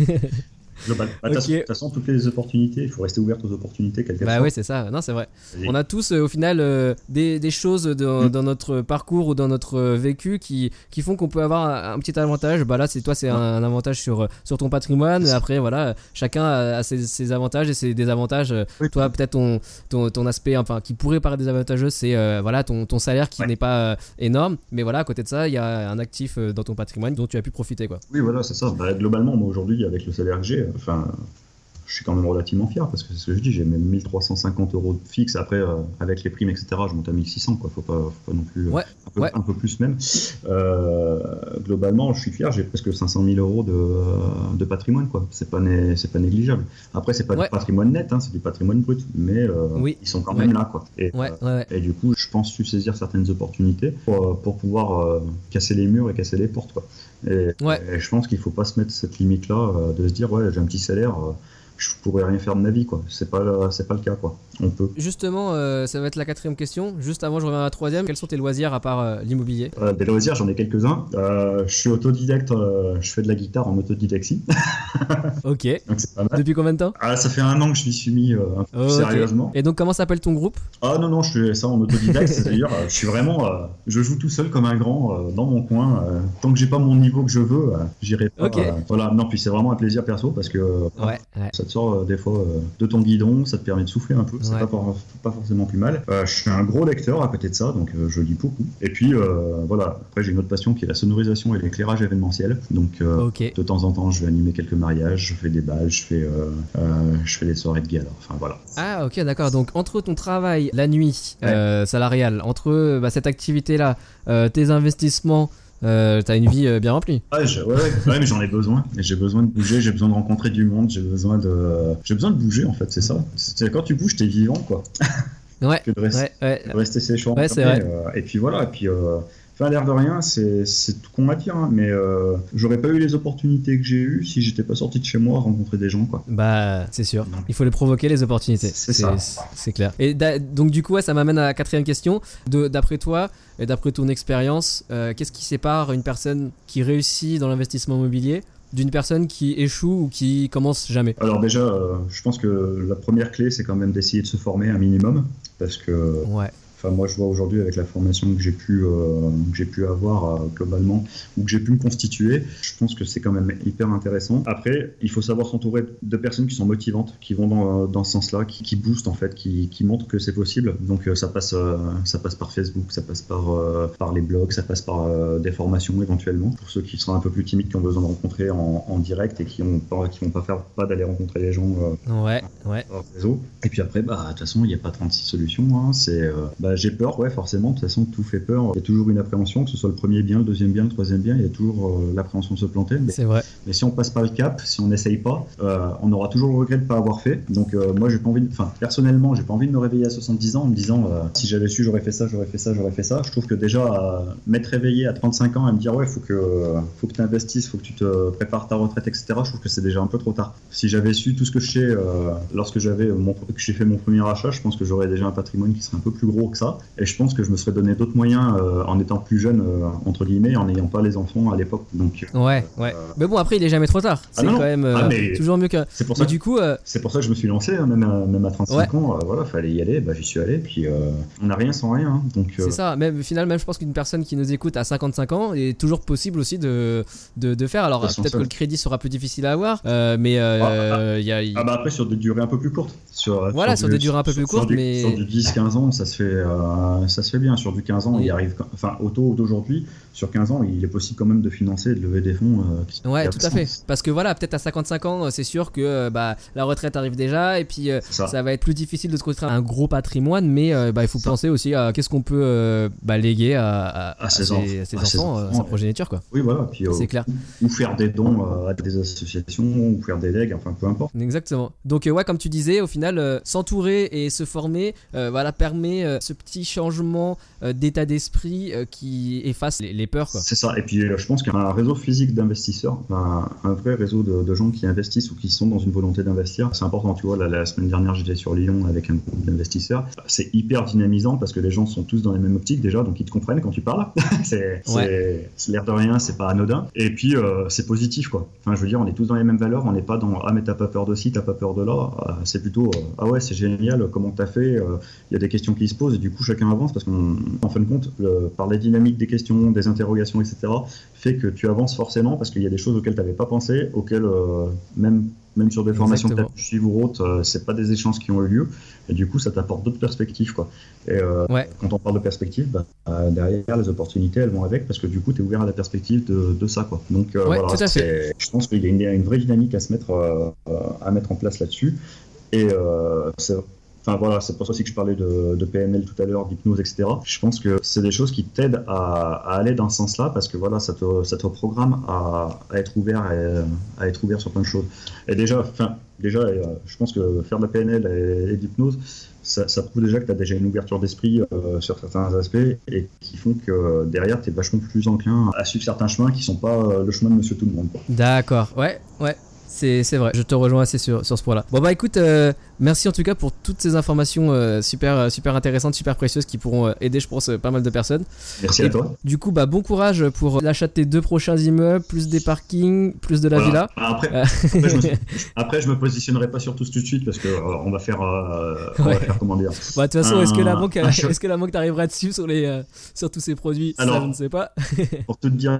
Global. Bah, de toute façon- de toute façon, toutes les opportunités, il faut rester ouvert aux opportunités, quelles qu'elles Bah soient. ouais, c'est ça. Non, c'est vrai. On a tous euh, au final euh, des, des choses dans, Mm. dans notre parcours ou dans notre euh, vécu qui, qui font qu'on peut avoir un, un petit avantage. Bah là, c'est toi, c'est un, un avantage sur, sur ton patrimoine. Après, voilà, chacun a, a ses, ses avantages et ses désavantages. Oui. Toi, peut-être ton, ton, ton aspect, enfin, qui pourrait paraître désavantageux, c'est euh, voilà ton, ton salaire qui Ouais. n'est pas énorme. Mais voilà, à côté de ça, il y a un actif dans ton patrimoine dont tu as pu profiter, quoi. Oui, voilà, c'est ça. Bah, globalement, moi aujourd'hui, avec le salaire que j'ai, enfin, je suis quand même relativement fier parce que c'est ce que je dis, j'ai même 1350 euros de fixe. Après, euh, avec les primes, etc., je monte à 1600, quoi. Faut pas, faut pas non plus. euh, Ouais, un, peu, ouais. un peu plus même. Euh, globalement, je suis fier, j'ai presque 500 000 euros de, de patrimoine, quoi. C'est pas, c'est pas négligeable. Après, c'est pas Ouais. du patrimoine net, hein, c'est du patrimoine brut, mais euh, Oui. ils sont quand même là, quoi. Et, du coup, je pense su saisir certaines opportunités pour, pour pouvoir casser les murs et casser les portes. Quoi. Et, et je pense qu'il faut pas se mettre cette limite-là de se dire ouais j'ai un petit salaire, je pourrais rien faire de ma vie quoi. C'est pas c'est pas le cas quoi. On peut. Justement, euh, ça va être la quatrième question. Juste avant, je reviens à la troisième. Quels sont tes loisirs à part euh, l'immobilier? Euh, des loisirs j'en ai quelques-uns. Euh, je suis autodidacte, je fais de la guitare en autodidactie, [LAUGHS] Ok. donc c'est pas mal. Depuis combien de temps? Ah ça fait un an que je m'y suis mis un peu plus Ok. sérieusement. Et donc, comment s'appelle ton groupe? Ah non non je fais ça en autodidacte, c'est-à-dire je suis vraiment, je joue tout seul comme un grand dans mon coin. tant que j'ai pas mon niveau que je veux, j'irai pas. Voilà non puis c'est vraiment un plaisir perso parce que Ouais, ouais. Ça te sort euh, des fois euh, de ton guidon, ça te permet de souffler un peu, c'est Ouais. pas, for- pas forcément plus mal. Euh, je suis un gros lecteur à côté de ça, donc je lis beaucoup. Et puis voilà, après j'ai une autre passion qui est la sonorisation et l'éclairage événementiel. Donc de temps en temps, je vais animer quelques mariages, je fais des balles, je fais, je fais des soirées de gala. Enfin voilà. Ah, ok, d'accord. Donc, entre ton travail, la nuit, euh, salariale, entre bah, cette activité-là, euh, tes investissements, euh, t'as une vie euh, bien remplie. Ouais, je- ouais, ouais, ouais, mais j'en ai besoin. J'ai besoin de bouger, j'ai besoin de rencontrer du monde, j'ai besoin de, j'ai besoin de bouger en fait, c'est ça. C'est quand tu bouges, t'es vivant quoi. Ouais, Que de ouais, ouais. de rester séchant. Ouais, c'est vrai. euh, et puis voilà, et puis euh, enfin, l'air de rien, c'est tout qu'on attire, hein, mais euh, j'aurais pas eu les opportunités que j'ai eues si j'étais pas sorti de chez moi à rencontrer des gens, quoi. Bah, c'est sûr. Il faut les provoquer, les opportunités. C'est ça. C'est clair. Et donc, du coup, ouais, ça m'amène à la quatrième question. D'après toi et d'après ton expérience, euh, qu'est-ce qui sépare une personne qui réussit dans l'investissement immobilier d'une personne qui échoue ou qui commence jamais? Alors déjà, euh, je pense que la première clé, c'est quand même d'essayer de se former un minimum, parce que Ouais. Enfin moi je vois aujourd'hui avec la formation que j'ai pu euh, que j'ai pu avoir euh, globalement ou que j'ai pu me constituer, je pense que c'est quand même hyper intéressant. Après, il faut savoir s'entourer de personnes qui sont motivantes, qui vont dans, dans ce sens-là, qui, qui boostent en fait, qui, qui montrent que c'est possible. Donc ça passe ça passe par Facebook, ça passe par par les blogs, ça passe par des formations éventuellement pour ceux qui sont un peu plus timides, qui ont besoin de rencontrer en, en direct et qui ont pas qui vont pas faire pas d'aller rencontrer les gens ouais ouais réseau. Et puis après bah de toute façon il n'y a pas 36 solutions. Hein. C'est bah, j'ai peur ouais forcément. De toute façon tout fait peur. Il y a toujours une appréhension que ce soit le premier bien, le deuxième bien, le troisième bien. Il y a toujours l'appréhension de se planter. C'est vrai. Mais si on passe pas le cap, si on n'essaye pas, on aura toujours le regret de pas avoir fait. Donc moi j'ai pas envie, enfin personnellement j'ai pas envie de me réveiller à 70 ans en me disant si j'avais su j'aurais fait ça, j'aurais fait ça, j'aurais fait ça. Je trouve que déjà m'être réveillé à 35 ans et me dire ouais faut que faut que tu investisses, faut que tu te prépares ta retraite, etc. Je trouve que c'est déjà un peu trop tard. Si j'avais su tout ce que je sais lorsque j'avais mon, que j'ai fait mon premier achat, je pense que j'aurais déjà un patrimoine qui serait un peu plus gros que ça. Et je pense que je me serais donné d'autres moyens en étant plus jeune entre guillemets, en n'ayant pas les enfants à l'époque. Donc ouais, ouais. mais bon après il est jamais trop tard. C'est quand même toujours mieux que. C'est pour ça. du coup, c'est pour ça que je me suis lancé, hein, même, à, même à 35 ans. voilà, fallait y aller. Bah, j'y suis allé. Puis on n'a rien sans rien. Hein, donc. C'est ça. Même finalement, même je pense qu'une personne qui nous écoute à 55 ans est toujours possible aussi de de, de faire. Alors peut-être que le crédit sera plus difficile à avoir, mais il ah, y a. Ah bah après sur des durées un peu plus courtes. Sur, voilà, sur, des durées un peu plus courtes, mais sur du 10-15 ans, ça se fait, ça se fait bien. Sur du 15 ans, il arrive. Enfin, au taux d'aujourd'hui, sur 15 ans, il est possible quand même de financer, de lever des fonds. Euh, ouais, tout à fait. Parce que voilà, peut-être à 55 ans, c'est sûr que bah, la retraite arrive déjà, et puis ça. va être plus difficile de se construire un gros patrimoine, mais bah, il faut penser aussi à qu'est-ce qu'on peut bah, léguer à, à, ses, enfants, sa progéniture, quoi. Oui, voilà. C'est clair. Ou faire des dons à des associations, ou faire des legs, enfin peu importe. Exactement. Donc ouais, comme tu disais, au final, s'entourer et se former, voilà, permet ce petit changement d'état d'esprit qui efface les, les peurs. C'est ça. Et puis je pense qu'il y a un réseau physique d'investisseurs, un, un, vrai réseau de, gens qui investissent ou qui sont dans une volonté d'investir. C'est important. Tu vois, la, semaine dernière, j'étais sur Lyon avec un groupe d'investisseurs. C'est hyper dynamisant parce que les gens sont tous dans les mêmes optiques déjà, donc ils te comprennent quand tu parles. [LAUGHS] c'est l'air de rien, c'est pas anodin. Et puis c'est positif quoi. Enfin, je veux dire, on est tous dans les mêmes valeurs. On n'est pas dans ah mais t'as pas peur de ci, t'as pas peur de là. c'est plutôt ah ouais c'est génial. Comment t'as fait Il y a des questions qui se posent du coup chacun avance parce qu'en fin de compte, le, par la dynamique des questions, des interrogations, etc., fait que tu avances forcément parce qu'il y a des choses auxquelles tu n'avais pas pensé, auxquelles même même sur des formations que tu as pu suivre ou autres, c'est pas des échanges qui ont eu lieu. Et du coup, ça t'apporte d'autres perspectives. Quoi. Et quand on parle de perspectives, bah, derrière, les opportunités, elles vont avec parce que du coup, tu es ouvert à la perspective de, de ça. Quoi. Donc, voilà, je pense qu'il y a une, une, vraie dynamique à se mettre, à mettre en place là-dessus. Et c'est Enfin voilà, c'est pour ça aussi que je parlais de, PNL tout à l'heure, d'hypnose, etc. Je pense que c'est des choses qui t'aident à, aller dans ce sens-là parce que voilà, ça te, programme à, être ouvert, à, être ouvert sur plein de choses. Et déjà, enfin, déjà, euh, je pense que faire de la PNL et, et d'hypnose, ça, prouve déjà que tu as déjà une ouverture d'esprit euh, sur certains aspects et qui font que derrière, tu es vachement plus enclin à suivre certains chemins qui sont pas euh, le chemin de Monsieur Tout le Monde. D'accord, ouais, ouais. C'est vrai, je te rejoins assez sur, sur ce point-là. Bon bah écoute, euh, merci en tout cas pour toutes ces informations euh, super, euh, super intéressantes, super précieuses qui pourront aider je pense pas mal de personnes. Merci à toi. Du coup bah bon courage pour l'achat de tes deux prochains immeubles, plus des parkings, plus de la villa. Bah, après, après, je me, [LAUGHS] me positionnerai pas sur tout de suite parce que on va faire, on va faire comment dire. Bah de toute façon, est-ce que la banque, est-ce que la banque t'arrivera dessus sur les, sur tous ces produits? Alors, Ça, je ne sais pas. [LAUGHS] pour te dire,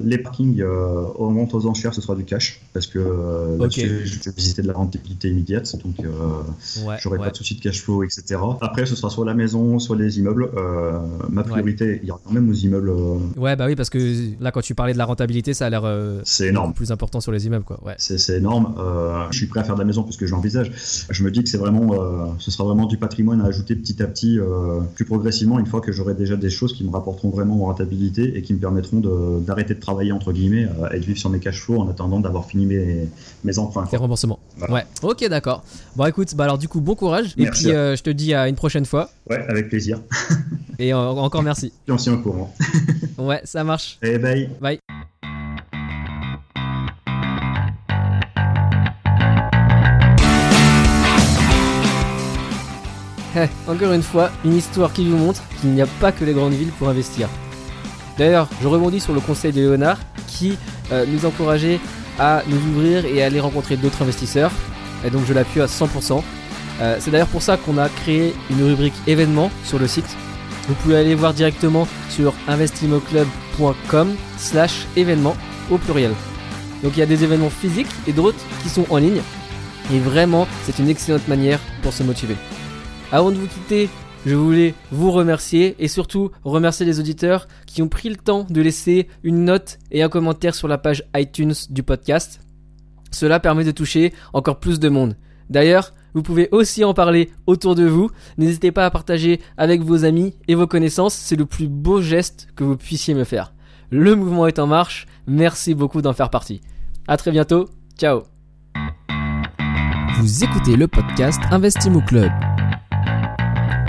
les parkings au moment aux enchères, ce sera du cash parce que euh, là-dessus, je vais visiter de la rentabilité immédiate, donc euh, j'aurai pas de souci de cash flow, etc. Après, ce sera soit la maison, soit les immeubles. Euh, ma priorité, il y aura quand même aux immeubles. Ouais, bah oui, parce que là, quand tu parlais de la rentabilité, ça a l'air c'est énorme. plus important sur les immeubles, quoi. Ouais. C'est énorme. je suis prêt à faire de la maison puisque j'envisage. Je me dis que c'est vraiment, ce sera vraiment du patrimoine à ajouter petit à petit, plus progressivement, une fois que j'aurai déjà des choses qui me rapporteront vraiment en rentabilité et qui me permettront d'arrêter de, travailler entre guillemets et de vivre sur mes cash flows en attendant d'avoir fini mes mes, emprunts. Les remboursements. Ouais, ok, d'accord. Bon, écoute, bah alors du coup, bon courage. et puis, euh, je te dis à une prochaine fois. Ouais, avec plaisir. [LAUGHS] et encore merci. Et on s'y au courant. [LAUGHS] ouais, ça marche. Et bye. Bye. Eh, encore une fois, une histoire qui vous montre qu'il n'y a pas que les grandes villes pour investir. D'ailleurs, je rebondis sur le conseil de Léonard qui euh, nous encourageait à nous ouvrir et aller rencontrer d'autres investisseurs. Et donc je l'appuie à 100%. Euh, c'est d'ailleurs pour ça qu'on a créé une rubrique événements sur le site. Vous pouvez aller voir directement sur investimoclub.com slash événements au pluriel. Donc il y a des événements physiques et d'autres qui sont en ligne. Et vraiment, c'est une excellente manière pour se motiver. Avant de vous quitter, je voulais vous remercier et surtout remercier les auditeurs qui ont pris le temps de laisser une note et un commentaire sur la page iTunes du podcast. Cela permet de toucher encore plus de monde. D'ailleurs, vous pouvez aussi en parler autour de vous. N'hésitez pas à partager avec vos amis et vos connaissances. C'est le plus beau geste que vous puissiez me faire. Le mouvement est en marche. Merci beaucoup d'en faire partie. À très bientôt. Ciao. Vous écoutez le podcast Investimo Club.